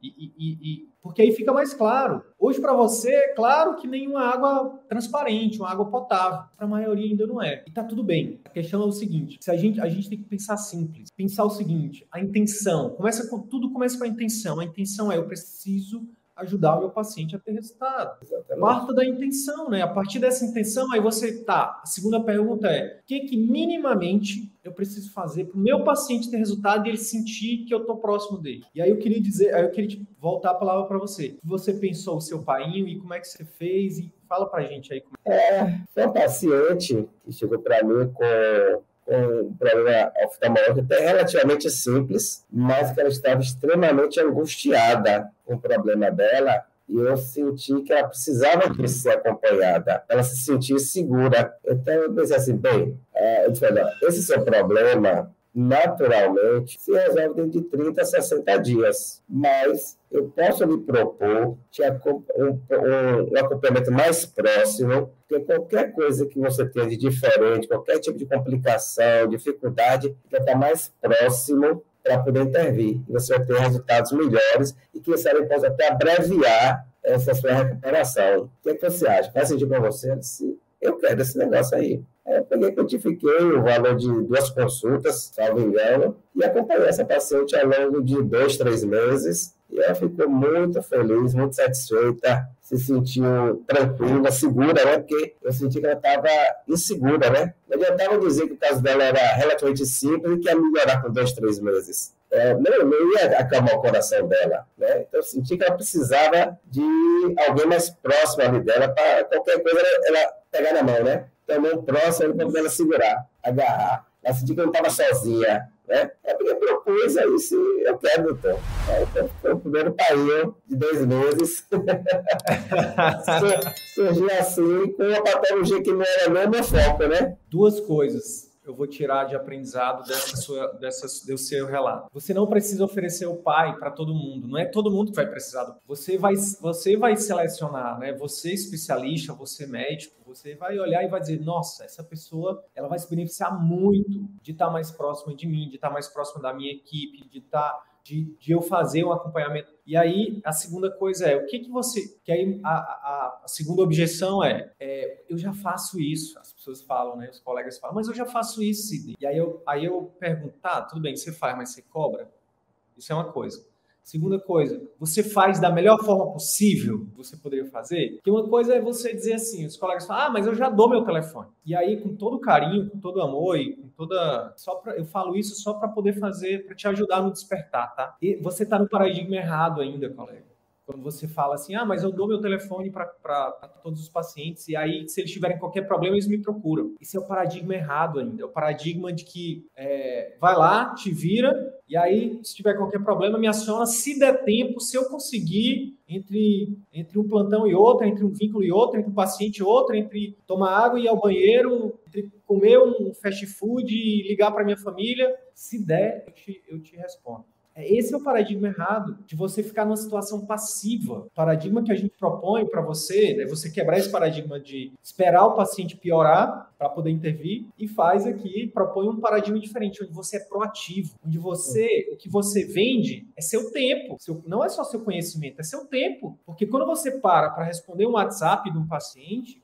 E, e, e, porque aí fica mais claro. Hoje, para você, é claro que nenhuma água transparente, uma água potável. Para a maioria ainda não é. E tá tudo bem. A questão é o seguinte: se a gente, a gente tem que pensar simples. Pensar o seguinte: a intenção. Começa com, tudo começa com a intenção. A intenção é eu preciso ajudar o meu paciente a ter resultado. Exatamente. Parta da intenção, né? A partir dessa intenção, aí você tá. A segunda pergunta é: o que, que minimamente eu preciso fazer para o meu paciente ter resultado e ele sentir que eu estou próximo dele? E aí eu queria dizer, aí eu queria voltar a palavra para você. Você pensou o seu painho e como é que você fez? E fala para a gente aí. Como... É, é, foi um paciente que chegou para mim com um problema oftalmológico até relativamente simples, mas que ela estava extremamente angustiada com o problema dela e eu senti que ela precisava de ser acompanhada, ela se sentir segura. Então eu pensei assim, bem, eu disse, olha, esse seu problema naturalmente se resolve dentro de 30 a 60 dias. Mas eu posso lhe propor um, um, um acompanhamento mais próximo, porque qualquer coisa que você tenha de diferente, qualquer tipo de complicação, dificuldade, fica estar mais próximo para poder intervir. Você vai ter resultados melhores e, quem sabe, possa até abreviar essa sua recuperação. O que, é que você acha? Faz sentido para você? Disse, eu quero esse negócio aí. Eu peguei, quantifiquei o valor de duas consultas, salvo engano, e acompanhei essa paciente ao longo de dois, três meses. E ela ficou muito feliz, muito satisfeita, se sentiu tranquila, segura, né? Porque eu senti que ela estava insegura, né? Não adiantava dizer que o caso dela era relativamente simples e que ia melhorar com dois, três meses. É, não, não ia acalmar o coração dela, né? Então eu senti que ela precisava de alguém mais próximo ali dela para qualquer coisa ela, ela pegar na mão, né? também próximo para ela segurar, agarrar. Ela sentiu que eu não estava sozinha. Né? É porque propus aí se eu quero, doutor. Então, foi o primeiro painho de dois meses. Surgiu assim, com uma patologia que não era nem meu foco, né? Duas coisas. Eu vou tirar de aprendizado dessa sua, dessa, do seu relato. Você não precisa oferecer o pai para todo mundo. Não é todo mundo que vai precisar. Você vai, você vai selecionar, né? Você especialista, você médico, você vai olhar e vai dizer, nossa, essa pessoa, ela vai se beneficiar muito de estar mais próxima de mim, de estar mais próxima da minha equipe, de estar de, de, eu fazer um acompanhamento. E aí, a segunda coisa é, o que que você... Que aí, a, a, a segunda objeção é, é, eu já faço isso. As pessoas falam, né? Os colegas falam, mas eu já faço isso, Sidney. E aí eu, aí eu pergunto, tá, tudo bem, você faz, mas você cobra? Isso é uma coisa. Segunda coisa, você faz da melhor forma possível que você poderia fazer? Porque uma coisa é você dizer assim, os colegas falam, ah, mas eu já dou meu telefone. E aí, com todo carinho, com todo amor e com toda... Só pra... Eu falo isso só para poder fazer, para te ajudar no despertar, tá? E você está no paradigma errado ainda, colega. Quando você fala assim, ah, mas eu dou meu telefone para todos os pacientes, e aí, se eles tiverem qualquer problema, eles me procuram. Isso é o paradigma errado ainda. É o paradigma de que é, vai lá, te vira, e aí, se tiver qualquer problema, me aciona. Se der tempo, se eu conseguir, entre, entre um plantão e outro, entre um vínculo e outro, entre um paciente e outro, entre tomar água e ir ao banheiro, entre comer um fast food e ligar para minha família, se der, eu te, eu te respondo. É, esse é o paradigma errado de você ficar numa situação passiva. O paradigma que a gente propõe para você é você quebrar esse paradigma de esperar o paciente piorar para poder intervir e faz aqui, propõe um paradigma diferente, onde você é proativo, onde você, o que você vende é seu tempo, seu, não é só seu conhecimento, é seu tempo. Porque quando você para para responder um WhatsApp de um paciente,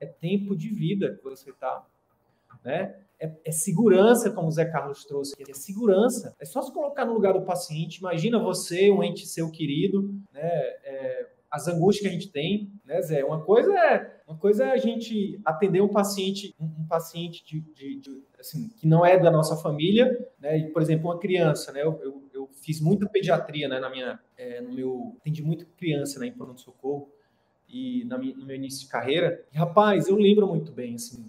é tempo de vida que você está, né? É, é, segurança, como o Zé Carlos trouxe, é segurança. É só se colocar no lugar do paciente. Imagina você, um ente seu querido, né? É, as angústias que a gente tem, né, Zé? Uma coisa é uma coisa é a gente atender um paciente, um, um paciente de, de, de, assim, que não é da nossa família, né? Por exemplo, uma criança, né? Eu, eu, eu fiz muita pediatria, né? Na minha, é, no meu, atendi muito criança, né? Em pronto socorro e na no meu início de carreira. E, rapaz, eu lembro muito bem, assim,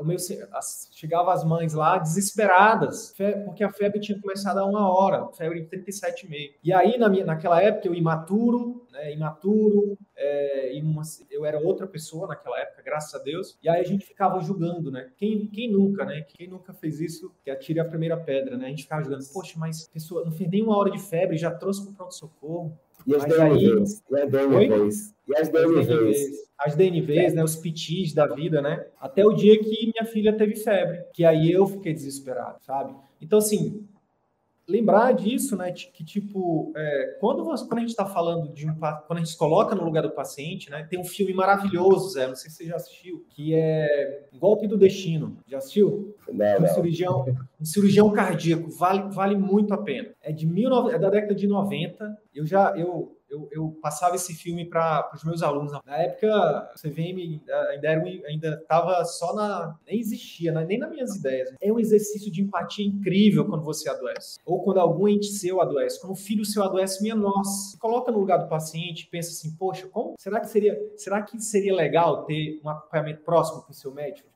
o meu, as, chegava as mães lá desesperadas, porque a febre tinha começado a uma hora, febre de 37,5. E aí, na minha, naquela época, eu imaturo, né, imaturo, é, uma, eu era outra pessoa naquela época, graças a Deus, e aí a gente ficava julgando, né? Quem, quem nunca, né? Quem nunca fez isso, que atire a primeira pedra, né? A gente ficava julgando, poxa, mas pessoa não fez nenhuma hora de febre, já trouxe para o pronto-socorro. E as DNVs? E as DNVs? E as DNVs? As DNVs, né, os PTs da vida, né? Até o dia que minha filha teve febre, que aí eu fiquei desesperado, sabe? Então, assim, lembrar disso, né? Que tipo, é, quando, você, quando a gente está falando de um quando a gente se coloca no lugar do paciente, né? Tem um filme maravilhoso, Zé, não sei se você já assistiu, que é Golpe do Destino. Já assistiu? Não, um cirurgião, um cirurgião cardíaco, vale, vale muito a pena. É de 19, é da década de 90. Eu já eu eu, eu passava esse filme para os meus alunos. Na época, o CVM ainda era ainda estava só na nem existia, né? nem nas minhas ideias. É um exercício de empatia incrível quando você adoece, ou quando algum ente seu adoece, quando o filho seu adoece, minha nossa. Coloca no lugar do paciente, pensa assim, poxa, como será que seria, será que seria legal ter um acompanhamento próximo com o seu médico?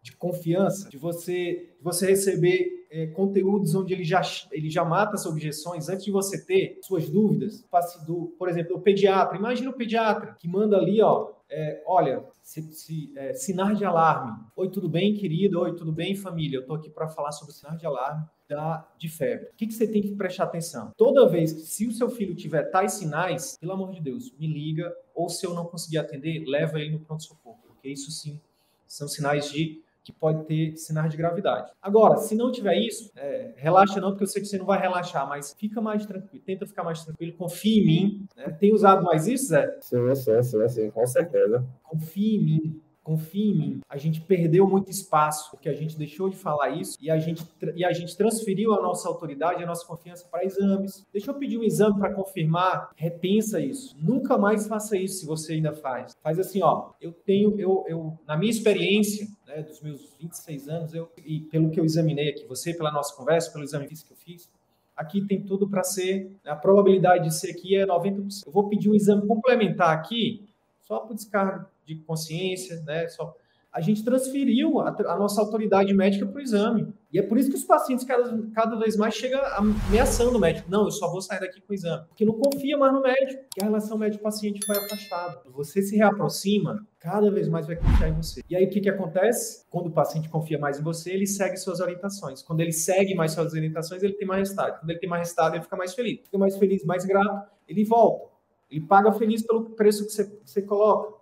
de confiança, de você, de você receber é, conteúdos onde ele já, ele já mata as objeções antes de você ter suas dúvidas. Do, por exemplo, o pediatra. Imagina o pediatra que manda ali, ó, é, olha, se, se, é, sinais de alarme. Oi, tudo bem, querido? Oi, tudo bem, família? Eu estou aqui para falar sobre sinais de alarme da, de febre. O que, que você tem que prestar atenção? Toda vez que, se o seu filho tiver tais sinais, pelo amor de Deus, me liga, ou se eu não conseguir atender, leva ele no pronto-socorro, porque isso sim são sinais de que pode ter sinais de gravidade. Agora, se não tiver isso, é, relaxa não, porque eu sei que você não vai relaxar, mas fica mais tranquilo, tenta ficar mais tranquilo, confia em mim. Né? Tem usado mais isso, Zé? Sim, sim, sim, sim, com certeza. Confia em mim confie em mim. A gente perdeu muito espaço porque a gente deixou de falar isso e a gente, e a gente transferiu a nossa autoridade, a nossa confiança para exames. Deixa eu pedir um exame para confirmar. Repensa isso. Nunca mais faça isso se você ainda faz. Faz assim, ó. Eu tenho, eu, eu na minha experiência, né, dos meus 26 anos, eu, e pelo que eu examinei aqui, você, pela nossa conversa, pelo exame físico que eu fiz, aqui tem tudo para ser, a probabilidade de ser aqui é 90%. Eu vou pedir um exame complementar aqui, só para descargo de consciência, né? Só a gente transferiu a, a nossa autoridade médica para o exame. E é por isso que os pacientes cada, cada vez mais chegam ameaçando o médico. Não, eu só vou sair daqui com o exame. Porque não confia mais no médico. Que a relação médico-paciente foi afastada. Você se reaproxima, cada vez mais vai confiar em você. E aí o que, que acontece? Quando o paciente confia mais em você, ele segue suas orientações. Quando ele segue mais suas orientações, ele tem mais resultado. Quando ele tem mais resultado, ele fica mais feliz. Fica mais feliz, mais grato, ele volta. Ele paga feliz pelo preço que você, que você coloca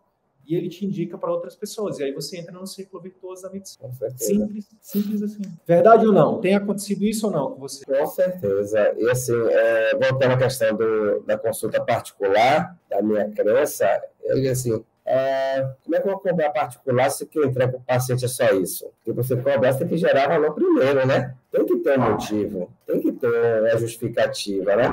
e ele te indica para outras pessoas. E aí você entra no ciclo virtuoso da medicina. Simples, simples assim. Verdade ou não? Tem acontecido isso ou não com você? Com certeza. E assim, é, voltando à questão do, da consulta particular, da minha crença, ele assim, é, como é que eu vou cobrar particular se quem entrega o paciente é só isso? Porque você cobrar, você tem que gerar valor primeiro, né? Tem que ter um motivo, tem que ter a justificativa, né?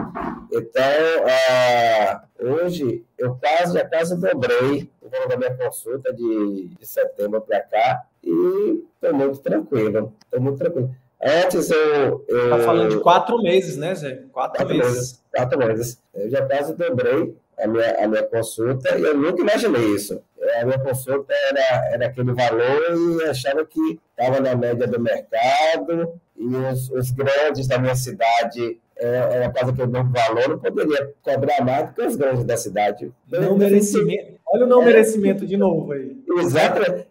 Então, é, hoje, eu quase, já quase dobrei o valor da minha consulta de, de setembro para cá e estou muito tranquilo, estou muito tranquilo. Antes eu. eu tá falando de quatro meses, né, Zé? Quatro, quatro meses. meses. Quatro meses. Eu já quase dobrei a minha, a minha consulta e eu nunca imaginei isso. A minha consulta era, era aquele valor e achava que estava na média do mercado e os, os grandes da minha cidade é, era casa que eu não valor, não poderia cobrar mais do que os grandes da cidade. Não merecimento. Olha o não é, merecimento de novo aí. Exato.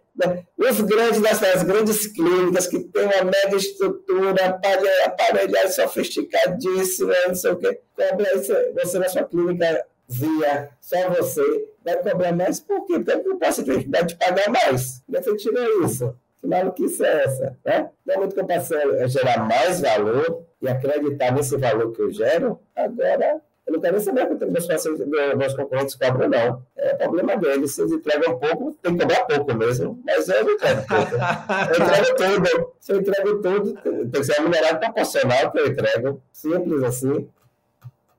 Os grandes das grandes clínicas que têm uma mega estrutura, aparelhagem sofisticadíssima, não sei o quê, cobra isso, você na sua clínica via só você, vai cobrar mais por quê? Porque o paciente vai te pagar mais. Você tirou isso. Que maluquice é essa? Né? No momento que eu passei a gerar mais valor e acreditar nesse valor que eu gero, agora eu não quero nem saber quanto meus, meus concorrentes cobram, não. É problema deles. Se eles entregam pouco, tem que cobrar pouco mesmo. Mas eu não entrego pouco. Eu entrego tudo. Se eu entrego tudo, tem que ser remunerado proporcional que eu entrego. Simples assim.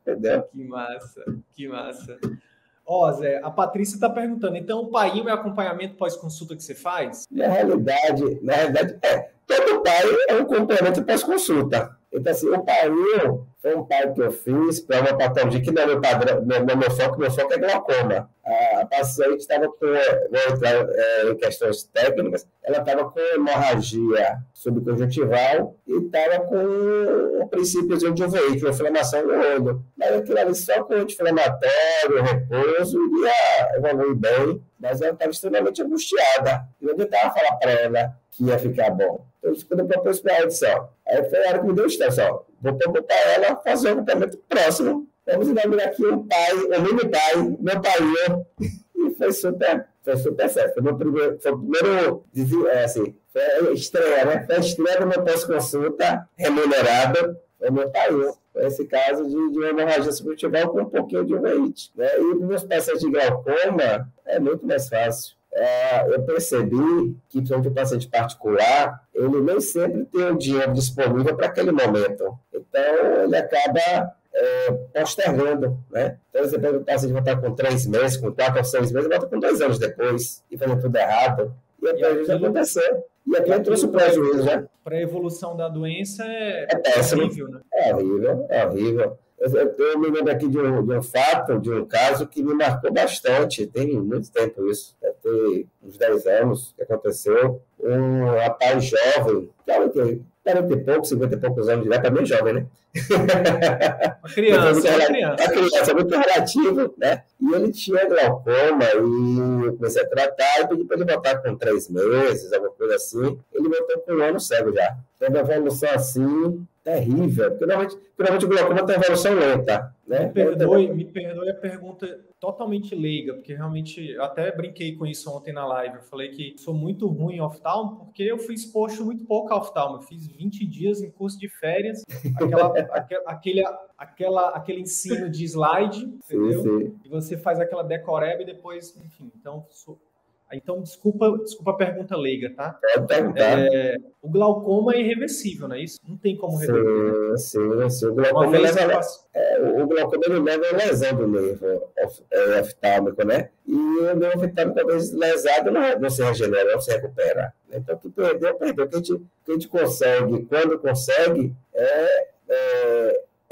Entendeu? Que massa, que massa. Ó, oh, Zé, a Patrícia está perguntando, então o pai é acompanhamento pós-consulta que você faz? Na realidade, na realidade, é. Todo pai é um complemento pós-consulta. Então, assim, o painho foi um pai que eu fiz para uma patologia que não é meu padrão, não é meu foco, meu foco é glaucoma. A paciente estava com, vou entrar é, em questões técnicas, ela estava com hemorragia subconjuntival e estava com um princípio de uveíte, uma inflamação no olho. Mas aquilo ali só com anti-inflamatório, repouso, ia evoluir bem, mas ela estava extremamente angustiada. E eu tentava falar para ela que ia ficar bom. Então, quando eu propus para ela, disse, ó, aí foi a hora que me deu o ó, vou propor para ela fazer um acompanhamento próximo. Vamos inaugurar aqui um pai, um mini pai, meu pai e eu. E foi super, foi super certo. Foi, meu primeiro, foi o primeiro, é, assim, foi estreia, né? Foi a estreia do meu pós-consulta remunerado, foi meu pai eu. Foi esse caso de, de uma hemorragia subcutival com um pouquinho de uveíte. Né? E para meus pacientes de glaucoma, é muito mais fácil é, eu percebi que, principalmente o paciente particular, ele nem sempre tem o dinheiro disponível para aquele momento. Então, ele acaba é, postergando, né? Então, você pega o paciente voltar com três meses, com quatro ou seis meses, volta com dois anos depois, e fazendo tudo errado. E a prejuízo aconteceu. E aqui trouxe o prejuízo, né? Para a evolução da doença é, é horrível, né? É horrível, é horrível. Eu, me lembro aqui de um, de um fato, de um caso que me marcou bastante. Tem muito tempo isso, deve ter uns 10 anos que aconteceu. Um rapaz jovem, claro que 40 e poucos, 50 e poucos anos de idade, também jovem, né? Uma criança, é uma criança. Uma criança é muito relativo, né? E ele tinha glaucoma e eu comecei a tratar e pedi para ele voltar com três meses, alguma coisa assim. Ele voltou com um ano cego já. Teve uma evolução assim, terrível, porque normalmente, normalmente o glaucoma tem evolução lenta. Né? Me perdoe, me perdoe a pergunta totalmente leiga, porque realmente até brinquei com isso ontem na live. Eu falei que sou muito ruim em off-town porque eu fui exposto muito pouco a off-town. Eu fiz 20 dias em curso de férias, aquela, aquele, aquela, aquele ensino de slide, entendeu? Sim, sim. E você faz aquela decoreba e depois, enfim, então sou, então, desculpa, desculpa a pergunta leiga, tá? Pode perguntar. É, o glaucoma é irreversível, não é isso? Não tem como reverter. Sim, sim. O glaucoma, leva, é, o glaucoma ele leva a lesão do nervo é, oftálmico, né? E o nervo oftálmico, talvez lesado, não, não se regenera, não se recupera. Então, que perdeu, perdeu. O que a gente, que a gente consegue, quando consegue, é,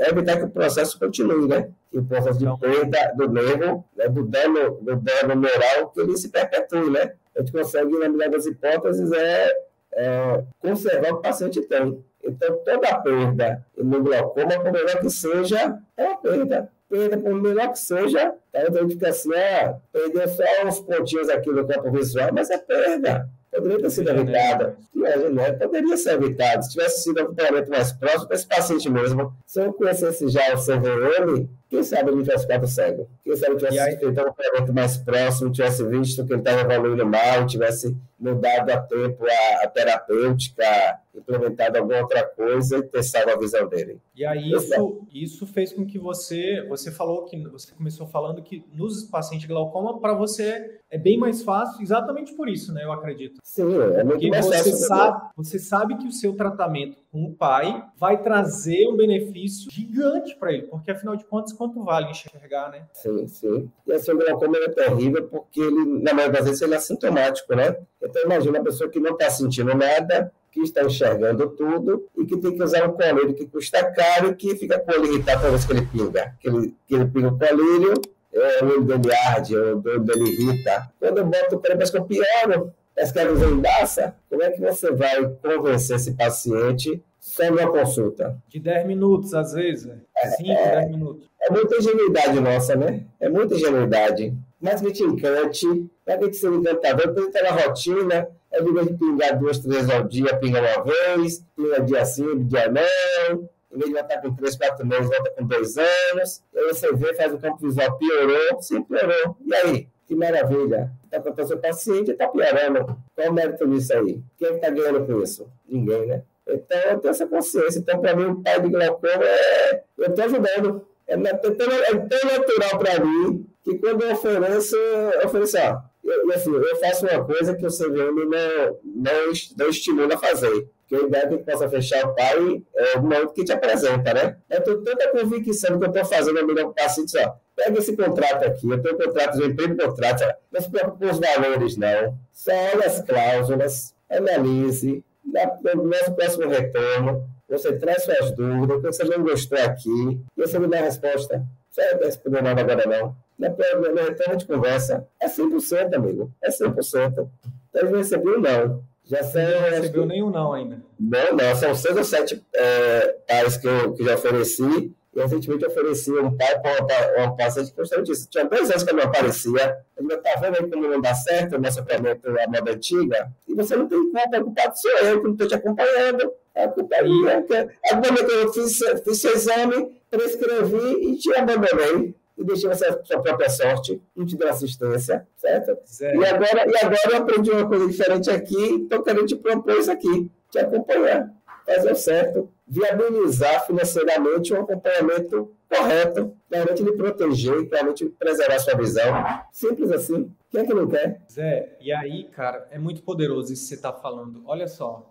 é evitar que o processo continue, né? Que o processo de perda do nervo, né, do, dano, do dano neural, que ele se perpetue, né? A gente consegue, na melhor das hipóteses, é é, conservar o que o paciente tem. Então, toda perda no glaucoma, por melhor que seja, é uma perda. Perda, por melhor que seja, tá? então a gente fica assim, ah, perdeu só uns pontinhos aqui no campo visual, mas é perda. Poderia ter sido evitada. Né? Poderia ser evitado. Se tivesse sido um acompanhamento mais próximo, esse paciente mesmo, se eu conhecesse já o CVM, quem sabe ele tivesse ficado cego? Quem sabe tivesse aí... feito um acompanhamento mais próximo, tivesse visto que ele estava evoluindo mal, tivesse mudado a tempo a, a terapêutica, implementado alguma outra coisa e testado a visão dele. E aí isso, isso fez com que você, você falou que você começou falando que nos pacientes de glaucoma para você é bem mais fácil, exatamente por isso, né? Eu acredito. Sim, é muito Porque mais você fácil. Sabe, você sabe que o seu tratamento com o pai vai trazer um benefício gigante para ele, porque afinal de contas, quanto vale enxergar, né? Sim, sim. E assim, o glaucoma é terrível porque ele, na maioria das vezes, ele é assintomático, né? Então, imagina uma pessoa que não está sentindo nada, que está enxergando tudo e que tem que usar um colírio que custa caro e que fica com o olho irritado toda vez que ele pinga. Que ele, que ele pinga o colírio, é, o olho dele arde, o olho dele irrita. Quando eu boto o colírio, parece que eu pioro parece que a visão embaça. Como é que você vai convencer esse paciente só numa consulta? De 10 minutos, às vezes. 5, é, 10 minutos. É muita ingenuidade nossa, né? É muita ingenuidade. Mas que te encante, para que seja encantador, depois está na rotina, é de vez de pingar duas, três ao dia, pinga uma vez, pinga dia sim, dia não, em vez de voltar com três, quatro meses, volta com dois anos, e aí você vê, faz o campo visual, piorou, sim, piorou. E aí? Que maravilha. Está com o seu paciente está piorando. Qual o mérito nisso aí? Quem está ganhando com isso? Ninguém, né? Então, eu tenho essa consciência. Então, para mim, o pai de glaucoma é. Eu estou ajudando. É, é, tão, é tão natural para mim que quando eu ofereço, eu ofereço, ó. Eu, assim, eu faço uma coisa que o CVM não, não, não estimula a fazer que a ideia é que possa fechar o pai é o momento que te apresenta, né? Eu tenho tanta convicção que eu estou fazendo a melhor paciente, ó, pega esse contrato aqui, eu tenho contrato, eu emprego contrato, ó, não se preocupe com os valores, não. Só olha as cláusulas, analise, no nosso próximo retorno, você traz suas dúvidas, o que você não gostou aqui, e você me dá a resposta. Você não respondeu nada agora, não. No retorno de conversa, é 100%, amigo, é 100%. Então, eu recebi um não. Já são, não recebeu nenhum não ainda. Não, não, são seis ou sete é, pais que eu, que já ofereci. E recentemente ofereci um pai para uma paciente que gostava disso. Tinha dois anos que eu não aparecia. Ele está vendo aí como não dá certo o nosso tratamento à moda antiga? E você não tem culpa, o culpado sou eu que não estou te acompanhando. A culpa é minha. Agora que eu fiz, fiz seu exame, prescrevi e te abandonei e deixei você a sua própria sorte, não te deu assistência, certo? E agora, e agora eu aprendi uma coisa diferente aqui, estou querendo te propor isso aqui, te acompanhar, fazer o certo, viabilizar financeiramente um acompanhamento correto, realmente lhe proteger, realmente preservar sua visão. Simples assim. Quem é que não quer? Zé, e aí, cara, é muito poderoso isso que você está falando. Olha só,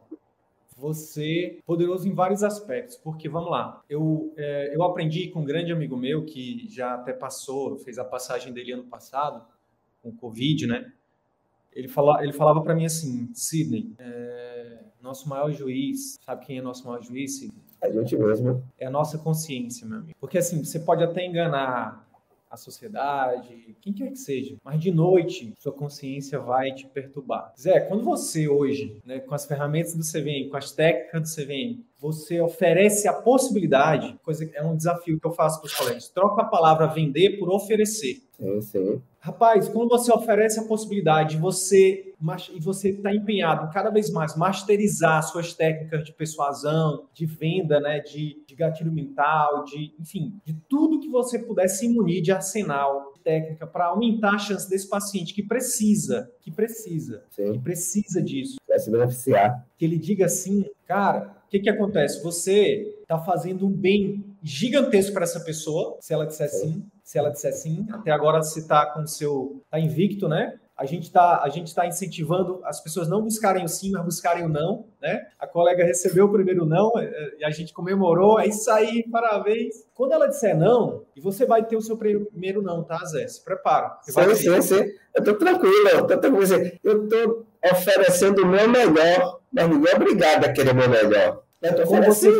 você poderoso em vários aspectos, porque vamos lá, eu, é, eu aprendi com um grande amigo meu que já até passou, fez a passagem dele ano passado, com o Covid, né? Ele, fala, ele falava para mim assim, Sidney, é, nosso maior juiz, sabe quem é nosso maior juiz, Sidney? A gente mesmo. É a nossa consciência, meu amigo. Porque assim, você pode até enganar a sociedade, quem quer que seja. Mas de noite, sua consciência vai te perturbar. Zé, quando você hoje, né, com as ferramentas do CVM, com as técnicas do CVM, você oferece a possibilidade, coisa é um desafio que eu faço para os colegas, troca a palavra vender por oferecer. Sim, sim. Rapaz, quando você oferece a possibilidade de você e você está empenhado em cada vez mais masterizar suas técnicas de persuasão, de venda, né, de, de gatilho mental, de enfim, de tudo que você puder se munir de arsenal de técnica para aumentar a chance desse paciente que precisa, que precisa, Sim. que precisa disso, vai se beneficiar, que ele diga assim, cara, o que, que acontece? Você está fazendo um bem gigantesco para essa pessoa, se ela disser sim. Se ela disser sim, até agora você está com o seu. está invicto, né? A gente está a gente tá incentivando as pessoas não buscarem o sim, mas buscarem o não, né? A colega recebeu o primeiro não é, e a gente comemorou, é isso aí, parabéns. Quando ela disser não, e você vai ter o seu primeiro não, tá, Zé? Se prepara. Sim, sim, sim. Eu tô tranquilo, eu tô tranquilo. Eu tô oferecendo o meu melhor, mas ninguém é obrigado a querer o meu melhor. Quando você,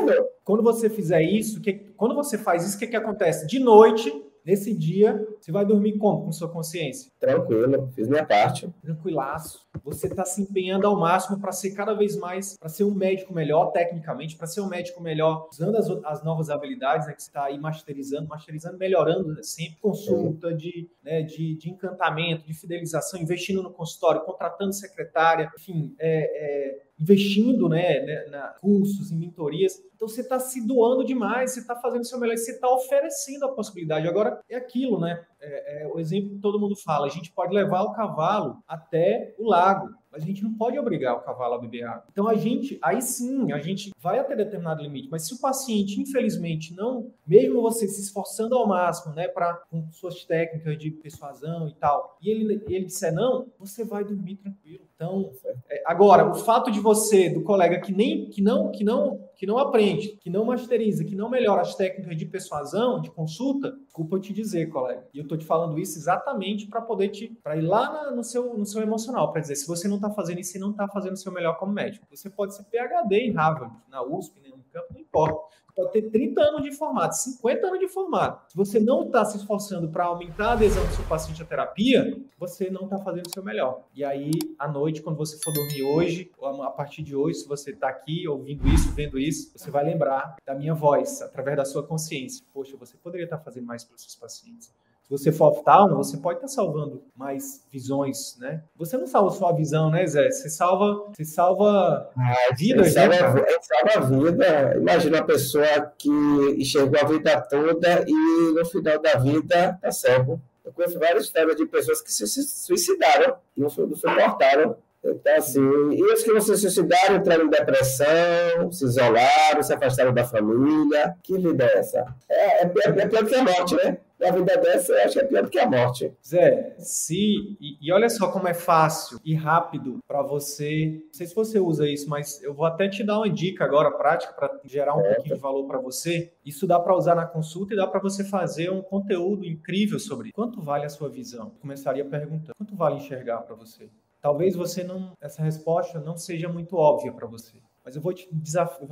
quando você fizer isso, que, quando você faz isso, o que, que acontece? De noite, Nesse dia, você vai dormir como com sua consciência? Tranquilo, fiz minha parte. Tranquilaço. Você está se empenhando ao máximo para ser cada vez mais, para ser um médico melhor tecnicamente, para ser um médico melhor usando as, as novas habilidades né, que você está aí masterizando, masterizando, melhorando né, sempre. Consulta de, né, de, de, encantamento, de fidelização, investindo no consultório, contratando secretária, enfim, é, é investindo né, né, na cursos, em mentorias. Então você está se doando demais, você está fazendo o seu melhor, você está oferecendo a possibilidade. Agora é aquilo, né? É, é, o exemplo que todo mundo fala: a gente pode levar o cavalo até o lago, mas a gente não pode obrigar o cavalo a beber água. Então a gente, aí sim, a gente vai até determinado limite. Mas se o paciente, infelizmente, não, mesmo você se esforçando ao máximo, né, para com suas técnicas de persuasão e tal, e ele, ele disser não, você vai dormir tranquilo. Então, é, agora, o fato de você, do colega que nem que não que não que não aprende, que não masteriza, que não melhora as técnicas de persuasão, de consulta, desculpa eu te dizer, colega. E eu tô te falando isso exatamente para poder te para ir lá na, no seu no seu emocional, para dizer, se você não está fazendo isso, você não está fazendo o seu melhor como médico. Você pode ser PhD em Harvard, na USP, né, no campo, não importa pode ter 30 anos de formato, 50 anos de formato. Se você não está se esforçando para aumentar a adesão do seu paciente à terapia, você não está fazendo o seu melhor. E aí, à noite, quando você for dormir hoje, a partir de hoje, se você está aqui ouvindo isso, vendo isso, você vai lembrar da minha voz, através da sua consciência. Poxa, você poderia estar tá fazendo mais para os seus pacientes se você for oftalmo, você pode estar salvando mais visões, né? Você não salva só a visão, né, Zé? Você salva, você salva ah, vidas, né? Salva, salva a vida. Imagina uma pessoa que enxergou a vida toda e no final da vida tá cego. Eu conheço várias histórias de pessoas que se suicidaram, não, suportaram então, assim, e os que não se suicidaram entraram em depressão, se isolaram, se afastaram da família. Que vida é essa? É, é, é pior que a morte, né? Uma vida dessa, eu acho que é pior do que a morte. Zé, se. E, e olha só como é fácil e rápido para você. Não sei se você usa isso, mas eu vou até te dar uma dica agora prática para gerar um pouquinho de valor para você. Isso dá para usar na consulta e dá para você fazer um conteúdo incrível sobre quanto vale a sua visão. começaria perguntando: quanto vale enxergar para você? Talvez você não, essa resposta não seja muito óbvia para você. Mas eu vou te desafio,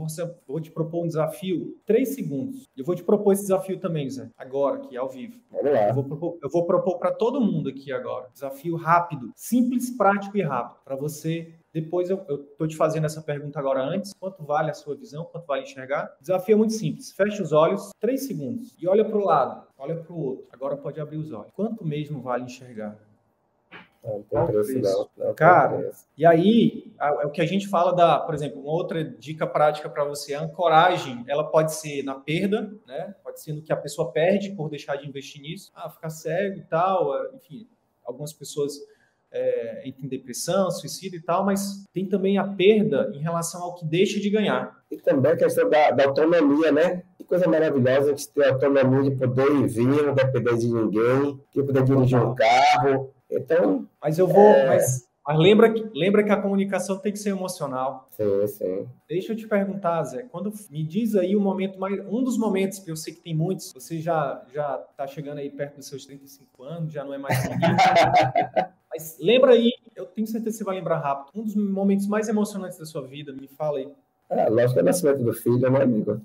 vou te propor um desafio, três segundos. Eu vou te propor esse desafio também, Zé, agora, aqui, ao vivo. Vamos lá. Eu vou propor, eu vou propor para todo mundo aqui agora. Desafio rápido, simples, prático e rápido. Para você depois eu estou te fazendo essa pergunta agora antes. Quanto vale a sua visão? Quanto vale enxergar? O desafio é muito simples. Feche os olhos, três segundos, e olha para o lado, olha para o outro. Agora pode abrir os olhos. Quanto mesmo vale enxergar? Não tem preço, não. não Cara, e aí, é o que a gente fala da, por exemplo, uma outra dica prática para você, a ancoragem, ela pode ser na perda, né? Pode ser no que a pessoa perde por deixar de investir nisso, ah, ficar cego e tal, é, enfim, algumas pessoas é, entram em depressão, suicídio e tal, mas tem também a perda em relação ao que deixa de ganhar. E também a questão da, da autonomia, né? Que coisa maravilhosa a gente ter a autonomia de poder ir vir, não depender de ninguém, de poder dirigir um carro, então. Mas eu vou. É... Mas, mas, lembra, que, lembra que a comunicação tem que ser emocional. Sim, sim. Deixa eu te perguntar, Zé. Quando me diz aí o momento mais. Um dos momentos, que eu sei que tem muitos, você já já está chegando aí perto dos seus 35 anos, já não é mais mas lembra aí, eu tenho certeza que você vai lembrar rápido. Um dos momentos mais emocionantes da sua vida, me fala aí. É, lógico é o nascimento do filho, né, amigo?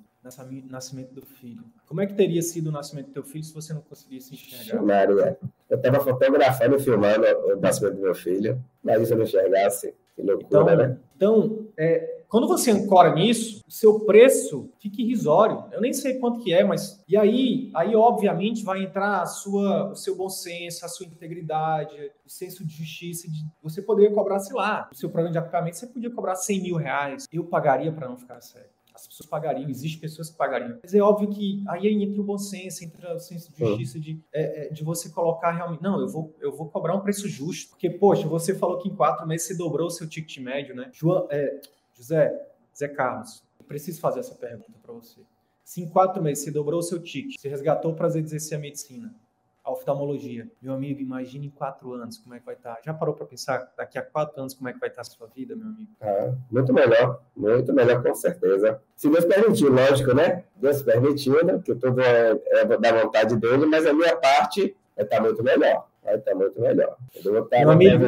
Nascimento do filho. Como é que teria sido o nascimento do teu filho se você não conseguisse enxergar? Maria, eu estava fotografando e filmando o nascimento do meu filho, mas se eu não enxergasse, que loucura, então, né? Então, é, quando você ancora nisso, o seu preço fica irrisório. Eu nem sei quanto que é, mas e aí, aí obviamente vai entrar a sua, o seu bom senso, a sua integridade, o senso de justiça. De, você poderia cobrar, sei lá, o seu programa de acompanhamento, você podia cobrar 100 mil reais. Eu pagaria para não ficar sério as pessoas pagariam, existem pessoas que pagariam. Mas é óbvio que aí entra o bom senso, entra o senso de justiça de, é, é, de você colocar realmente, não, eu vou, eu vou cobrar um preço justo. Porque, poxa, você falou que em quatro meses você dobrou o seu ticket médio, né? João, é, José, Zé Carlos, eu preciso fazer essa pergunta para você. Se em quatro meses você dobrou o seu ticket, você resgatou o prazer de exercer a medicina, a oftalmologia. Meu amigo, imagine em quatro anos como é que vai estar. Tá. Já parou para pensar daqui a quatro anos como é que vai estar tá a sua vida, meu amigo? É, muito melhor, muito melhor, com certeza. Se Deus permitir, lógico, né? Deus permitindo, que tudo é, é da vontade dele, mas a minha parte vai estar tá muito melhor. Vai estar muito melhor. Eu vou estar meu amigo,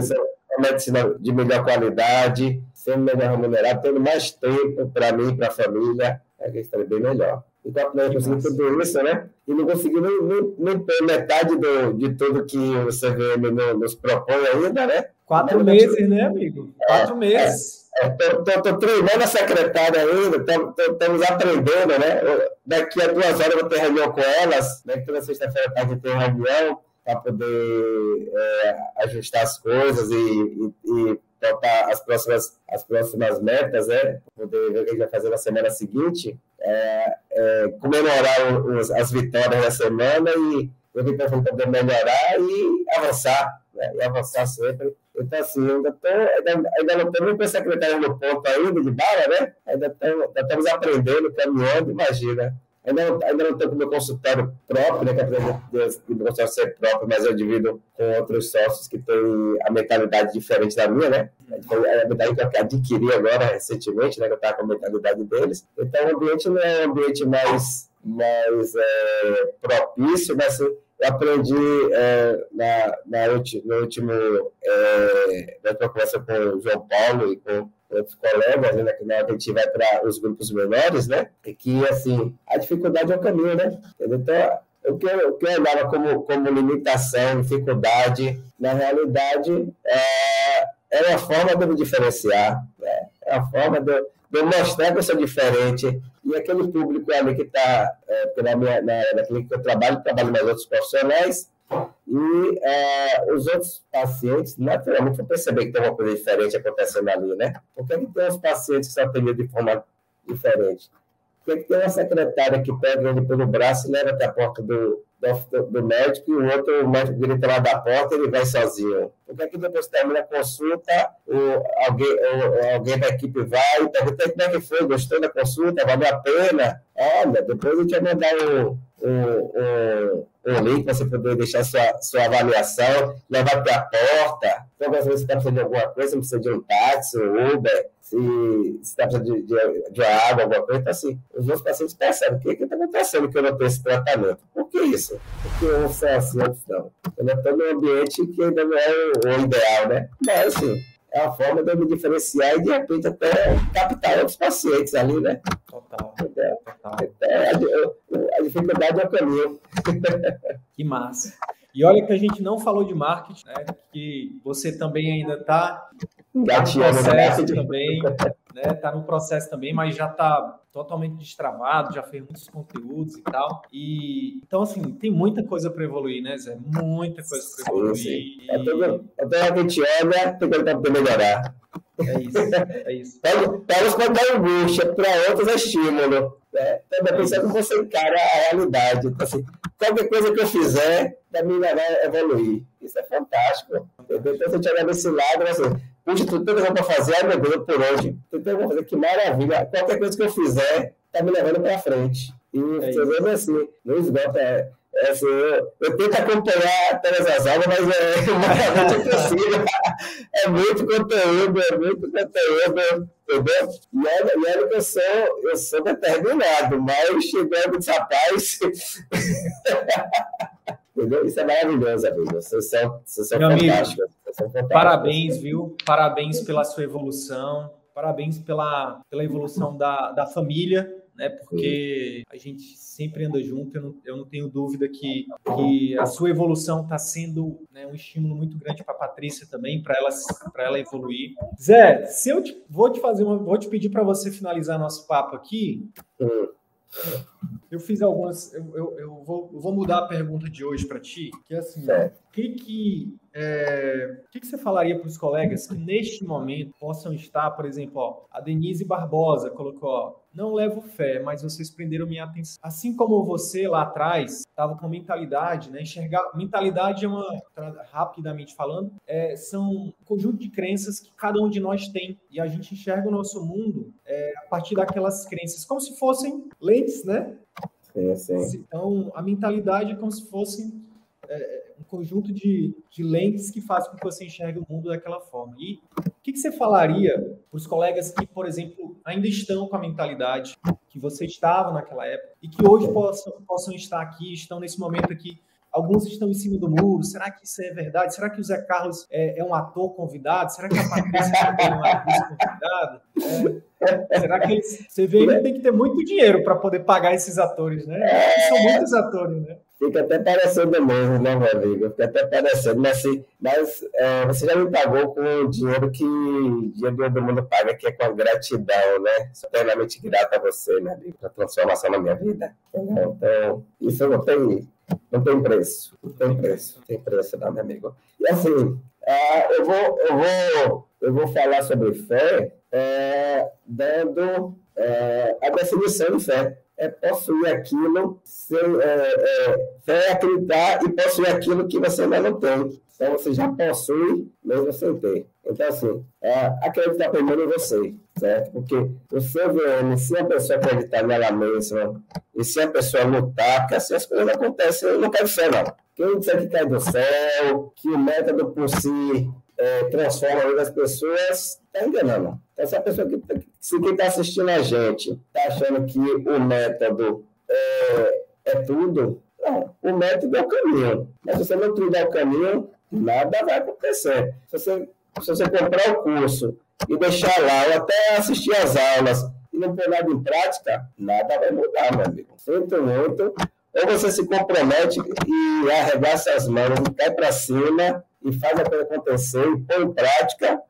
uma medicina de melhor qualidade, sendo melhor remunerado, tendo mais tempo para mim, para a família, é que estaria bem melhor. E continuar conseguindo tudo isso, né? E não conseguiu nem, nem, nem ter metade do, de tudo que o CVM nos propõe ainda, né? Quatro Mas, meses, né, amigo? Quatro é, meses. Estou é, treinando a secretária ainda, estamos aprendendo, né? Daqui a duas horas eu vou ter reunião com elas, né? Toda sexta-feira tarde tem reunião para poder é, ajustar as coisas e, e, e as próximas, as próximas metas, né? Poder ver o que a gente vai fazer na semana seguinte, é, é, comemorar os, as vitórias da semana e eventualmente poder melhorar e avançar, né? E avançar sempre. Então, assim, ainda, tô, ainda, ainda não nem com a secretária no ponto ainda de bala, né? Ainda, ainda estamos aprendendo, caminhando, imagina. Ainda não, ainda não tenho o meu consultório próprio, né, que apesar de, meu consultório ser próprio, mas eu divido com outros sócios que têm a mentalidade diferente da minha, né? Então, é a mentalidade que eu adquiri agora recentemente, né, que eu estava com a mentalidade deles. Então, o ambiente não é um ambiente mais, mais é, propício, mas assim, eu aprendi é, na, na no último, é, na conversa com o João Paulo e com outros colegas, né, que na hora que a gente vai para os grupos menores, né, é que, assim, a dificuldade é o caminho, né? Então, o que, eu, o que eu olhava como, como limitação, dificuldade, na realidade, é, é uma forma de me diferenciar, né? é uma forma de, de mostrar que eu sou diferente, e aquele público ali que está, é, na minha, na, naquele que eu trabalho, trabalho mais outros profissionais, e é, os outros pacientes, naturalmente, vão perceber que tem uma coisa diferente acontecendo ali, né? Por que, que tem os pacientes que são atendidos de forma diferente? Por que, que tem uma secretária que pega ele pelo braço e leva até a porta do, do, do médico e o outro, o médico grita lá da porta e ele vai sozinho? Por que, que depois termina a consulta, o, alguém, o, alguém da equipe vai e pergunta como é que foi, gostou da consulta, valeu a pena? Olha, depois a gente vai mandar o, o, o link para você poder deixar sua, sua avaliação, levar até a porta. Então, às vezes você está precisando de alguma coisa, precisa de um táxi, um Uber, se está precisando de, de, de, água, alguma coisa. Então, assim, os meus pacientes percebem o que está acontecendo que eu não tenho esse tratamento. Por que isso? Porque eu sou assim, eu não. Eu estou num ambiente que ainda não é o, o ideal, né? Mas, assim, é a forma de eu me diferenciar e, de repente, até captar outros pacientes ali, né? Total. Total. É, a, a, dificuldade é o caminho. Que massa. E olha que a gente não falou de marketing, né? Que você também ainda está no processo também, né? Tá no processo também, mas já está totalmente destravado, já fez muitos conteúdos e tal. E então assim, tem muita coisa para evoluir, né, Zé? Muita coisa para evoluir. Sim, sim. É tudo, até a gente olha, tem coisa para melhorar. É isso, é isso. Para uns angústia, para outros é estímulo. Né? É pensando que você encara a realidade. Então, assim, qualquer coisa que eu fizer, da minha vai evoluir. Isso é fantástico. Entendeu? Então, se eu tiver desse lado, assim, puxa, tudo que eu vou fazer, ai meu Deus, por hoje. Tudo que eu vou fazer, que maravilha. Qualquer coisa que eu fizer, está me levando para frente. E é você vê assim, não esgota. É, é assim, eu, eu, tento acompanhar todas as aulas, mas é humanamente impossível. é muito conteúdo, é muito conteúdo, entendeu? E olha, e olha que eu sou, eu sou determinado, mas chegando de rapaz. entendeu? Isso é maravilhoso, amigo. Vocês são, vocês são fantásticos. Parabéns, viu? Parabéns pela sua evolução. Parabéns pela, pela evolução da, da família né? Porque a gente sempre anda junto. Eu não, eu não tenho dúvida que, que a sua evolução está sendo né, um estímulo muito grande para a Patrícia também, para ela, para ela evoluir. Zé, se eu te, vou te fazer uma, vou te pedir para você finalizar nosso papo aqui. Hum. Eu fiz algumas. Eu, eu, eu, vou, eu vou mudar a pergunta de hoje para ti, que é assim: o que, que, é, que, que você falaria para os colegas que neste momento possam estar, por exemplo, ó, a Denise Barbosa colocou, ó, não levo fé, mas vocês prenderam minha atenção. Assim como você lá atrás estava com mentalidade, né? Enxergar mentalidade é uma, rapidamente falando, é, são um conjunto de crenças que cada um de nós tem e a gente enxerga o nosso mundo é, a partir daquelas crenças, como se fossem lentes, né? Sim, sim. Então a mentalidade é como se fossem é, um conjunto de, de lentes que fazem com que você enxergue o mundo daquela forma. E o que, que você falaria para os colegas que, por exemplo, ainda estão com a mentalidade que você estava naquela época e que hoje possam, possam estar aqui, estão nesse momento aqui alguns estão em cima do muro. Será que isso é verdade? Será que o Zé Carlos é, é um ator convidado? Será que a Patrícia é uma atriz convidada? É, será que eles, você vê que tem que ter muito dinheiro para poder pagar esses atores, né? São muitos atores, né? Fica até parecendo mesmo, né, meu amigo? Fica até parecendo, mas, assim, mas é, você já me pagou com o dinheiro que dinheiro todo mundo paga, que é com gratidão, né? Sou eternamente grato a você, meu amigo, pela transformação na minha vida. Então, isso não tem, não tem preço. Não tem preço. Não tem preço, não, meu amigo. E assim, é, eu, vou, eu, vou, eu vou falar sobre fé é, dando é, a definição de fé é possuir aquilo, ser, é, é, acreditar e possuir aquilo que você ainda não tem. Então você já possui, mesmo sem ter. Então, assim, é, acreditar primeiro em você, certo? Porque o seu VM, se a pessoa acreditar nela mesma, e se a pessoa lutar, porque assim as coisas acontecem, eu não quero ser, não. Quem disser que cai do céu, que o método por si é, transforma a vida das pessoas, está enganando. Essa pessoa que, se quem está assistindo a gente está achando que o método é, é tudo, não, o método é o caminho. Mas se você não trilhar o caminho, nada vai acontecer. Se você, se você comprar o curso e deixar lá, ou até assistir as aulas e não pôr nada em prática, nada vai mudar, meu amigo. Sinto muito. Ou você se compromete e arregaça as mãos cai para cima e faz a coisa acontecer e põe em prática,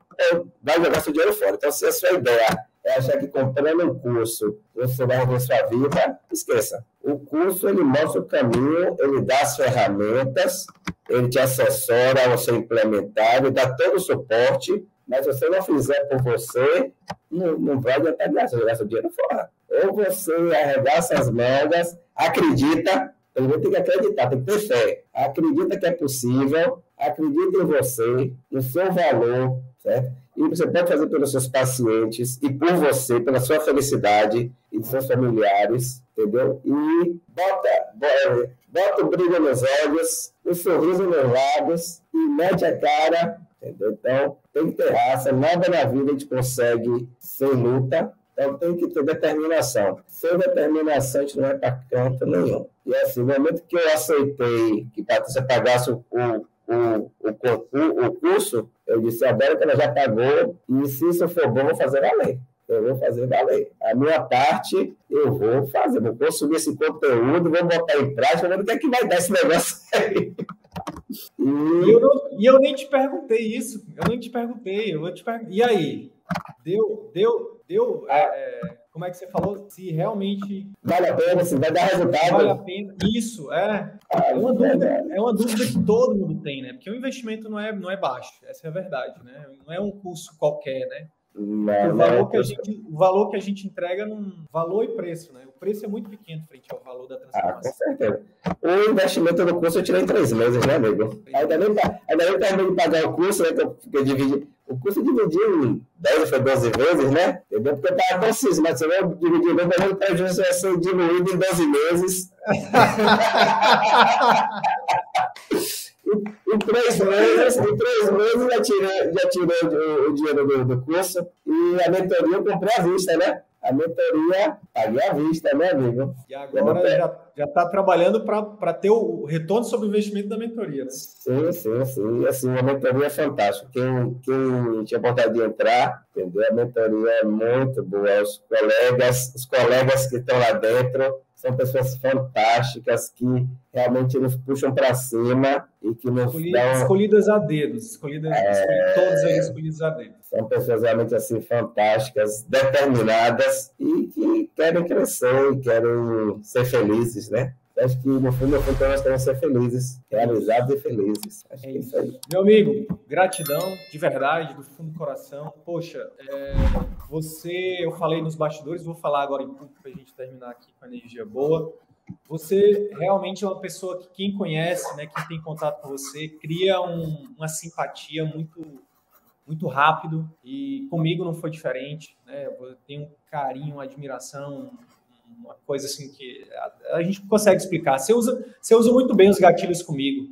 vai jogar seu dinheiro fora. Então, se a sua ideia é achar que comprando um curso você vai resolver sua vida, esqueça. O curso, ele mostra o caminho, ele dá as ferramentas, ele te assessora ao seu implementar, ele dá todo o suporte, mas se você não fizer por você, não, não vai adiantar nada, você jogar seu dinheiro fora. Ou você arregaça as mangas, acredita, primeiro tem que acreditar, tem que ter fé. Acredita que é possível, acredita em você, no seu valor, certo? E você pode fazer pelos seus pacientes e por você, pela sua felicidade e dos seus familiares, entendeu? E bota, bota, bota o brilho nos olhos, o sorriso nos lábios e mete a cara, entendeu? Então, tem que ter raça, nada na vida a gente consegue sem luta, então tem que ter determinação. Sem determinação, a gente não vai para canto nenhum. E assim, no momento que eu aceitei que Patrícia pagasse o, o, o, o curso, eu disse, agora que ela já pagou, e se isso for bom, vou fazer valer. Eu vou fazer valer. A minha parte, eu vou fazer. Vou consumir esse conteúdo, vou botar em prática, vamos ver o que é que vai dar esse negócio aí. E... Eu não, e eu nem te perguntei isso. Eu nem te perguntei. Eu vou te perguntar. E aí? Deu, deu, deu. É, é como é que você falou? Se realmente. Vale a pena, se vai dar resultado. Vale a pena. Isso, é. É uma, dúvida, é uma dúvida que todo mundo tem, né? Porque o investimento não é, não é baixo, essa é a verdade, né? Não é um curso qualquer, né? Não, o, valor que a gente, o valor que a gente entrega num valor e preço, né? O preço é muito pequeno frente ao valor da transformação. Ah, com certeza. O investimento no curso eu tirei em três meses, né, amigo? Ainda nem, ainda nem terminei de pagar o curso, né? Que eu, eu dividi. O curso dividiu em 10 foi 12 vezes, né? Entendeu? Porque eu estava tão cismado, você vai dividir, mas o prejuízo vai ser diluído em 12 meses. em três meses, em três meses já tirei, já tirei o, dinheiro do, do, curso e a mentoria eu comprei à vista, né? A mentoria paguei à vista, né, amigo? E agora já está trabalhando para ter o retorno sobre o investimento da mentoria, né? Sim, sim, sim. Assim, a mentoria é fantástica. Quem, quem tinha vontade de entrar, entendeu? A mentoria é muito boa. Os colegas, os colegas que estão lá dentro são pessoas fantásticas que realmente nos puxam para cima e que nos Escolhidas, dão... Escolhidas a dedos, escolhidas, é... todos eles escolhidos a dedos. São pessoas realmente assim fantásticas, determinadas e que querem crescer e querem ser felizes, né? Acho que no fundo, no fundo nós queremos ser felizes, realizados e felizes. Acho é que é isso aí. Meu amigo, gratidão, de verdade, do fundo do coração. Poxa, é, você, eu falei nos bastidores, vou falar agora em público para a gente terminar aqui com energia boa. Você realmente é uma pessoa que quem conhece, né, quem tem contato com você, cria um, uma simpatia muito muito rápido e comigo não foi diferente, né? Eu tenho um carinho, uma admiração, uma coisa assim que a, a, gente consegue explicar. Você usa, você usa muito bem os gatilhos comigo.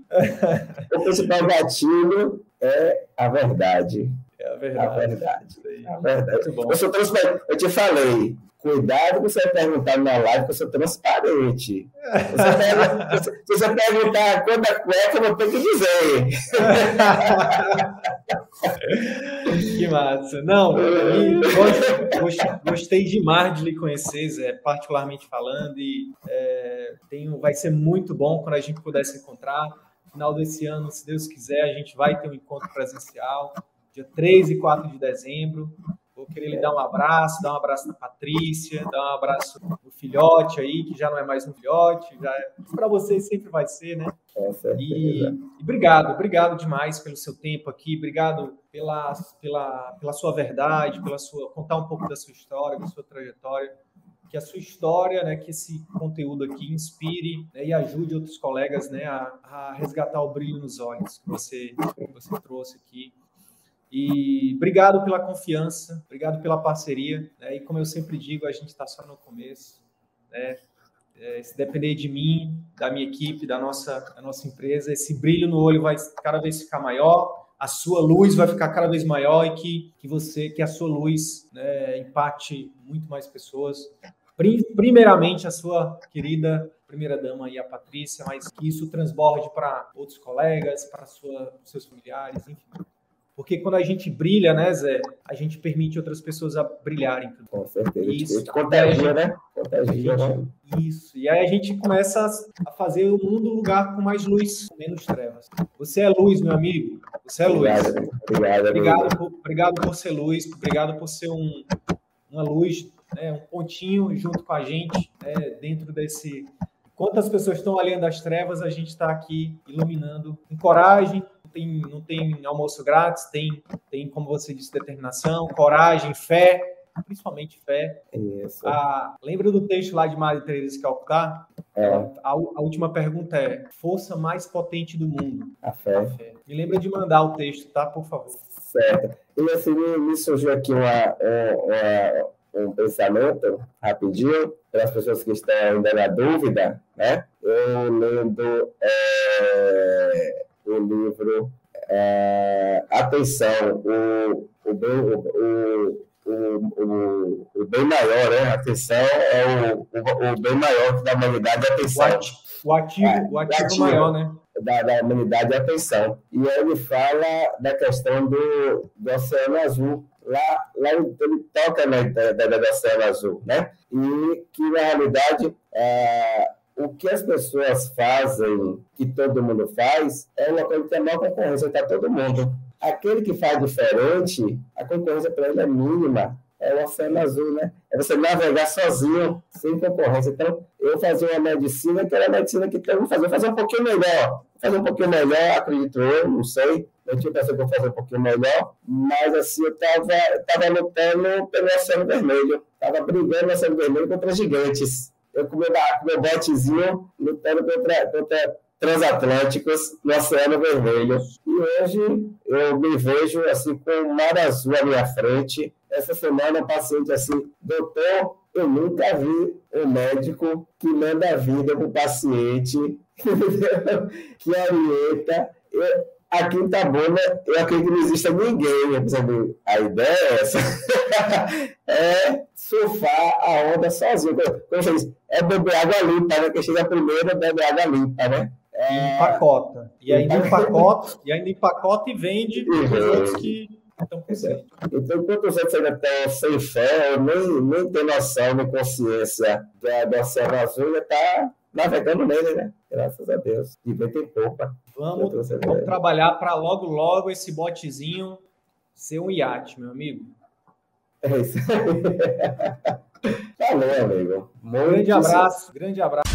O principal gatilho é a verdade. É a verdade. A verdade. A verdade. Eu, sou transparente. eu te falei, Cuidado que você vai perguntar na live que eu sou transparente. Você pega, se você perguntar quanta cueca, eu vou ter que dizer. que massa. Não, gostei demais de lhe conhecer, Zé, particularmente falando, e é, tenho, vai ser muito bom quando a gente puder se encontrar. Final desse ano, se Deus quiser, a gente vai ter um encontro presencial, dia 3 e 4 de dezembro. Vou querer lhe dar um abraço, dar um abraço na Patrícia, dar um abraço no filhote aí, que já não é mais um filhote, já é... para vocês sempre vai ser, né? E, e, obrigado, obrigado demais pelo seu tempo aqui, obrigado pela, pela, pela sua verdade, pela sua contar um pouco da sua história, da sua trajetória, que a sua história, né, que esse conteúdo aqui inspire né, e ajude outros colegas, né, a, a resgatar o brilho nos olhos que você, que você trouxe aqui. E obrigado pela confiança, obrigado pela parceria. Né? E como eu sempre digo, a gente está só no começo. Né? É, se depender de mim, da minha equipe, da nossa, da nossa empresa, esse brilho no olho vai cada vez ficar maior, a sua luz vai ficar cada vez maior e que, que você, que a sua luz né, impacte muito mais pessoas. Primeiramente, a sua querida primeira dama e a Patrícia, mas que isso transborde para outros colegas, para seus familiares, enfim. Porque quando a gente brilha, né, Zé, a gente permite outras pessoas a brilharem. Com certeza. Isso. Contagia, né? Contagia, né? Isso. E aí a gente começa a fazer o mundo um lugar com mais luz, com menos trevas. Você é luz, meu amigo. Você é luz. Obrigado, obrigado, obrigado, por, obrigado por ser luz, obrigado por ser um, uma luz, né, um pontinho junto com a gente, né, dentro desse. Quantas pessoas estão além das trevas, a gente está aqui iluminando. Encorajem, tem, não tem almoço grátis, tem, tem, como você disse, determinação, coragem, fé, principalmente fé. Isso. Ah, lembra do texto lá de Maria Teresa Calcutá? É. A, a, última pergunta é: força mais potente do mundo? A fé. A fé. Me lembra de mandar o texto, tá? Por favor. Certo. E assim, me, me surgiu aqui uma, uma, um pensamento rapidinho para as pessoas que estão ainda na dúvida, né? Eu lendo é, o livro é, Atenção, o, o, bem, o, o, o, o, bem maior, né? Atenção é o, o, o bem maior da humanidade, atenção. O ativo, é, o ativo, ativo maior, né? Da, da humanidade, atenção. E ele fala da questão do, do Oceano Azul, lá, lá ele toca na da, da, Oceano Azul, né? E que, na realidade, é, o que as pessoas fazem, que todo mundo faz, é uma coisa que tem maior concorrência para todo mundo. Aquele que faz diferente, a concorrência para ele é mínima. É o oceano azul, né? É você navegar sozinho, sem concorrência. Então, eu fazia uma medicina que era a medicina que todo mundo fazia. Fazer um pouquinho melhor. Fazer um pouquinho melhor, acredito eu, não sei. Eu tinha pensado que eu fazer um pouquinho melhor, mas assim, eu estava tava lutando pelo Oceano Vermelho. Estava brigando no Oceano Vermelho contra gigantes eu com meu, com meu botezinho lutando contra, contra transatlânticos no Oceano Vermelho. E hoje eu me vejo assim com o mar azul à minha frente. Essa semana, um paciente assim, doutor, eu nunca vi um médico que manda a vida para o paciente, que orienta. Eu, aqui em Itabuna, eu acredito que não exista ninguém, né? a ideia é essa, é surfar a onda sozinho. Como você diz, é beber água limpa, né? Quem chega primeiro bebe água limpa, né? É... Empacota. E ainda empacota, e ainda empacota e vende para os outros que estão com sede. Então, enquanto os outros ainda estão sem fé, nem, nem tem noção, nem consciência da, da Oceano Azul, já está navegando nele, né? Graças a Deus. E vem ter poupa. Vamos, vamos trabalhar para logo, logo esse botezinho ser um iate, meu amigo. É isso Valeu, amigo. Muito grande abraço, grande abraço.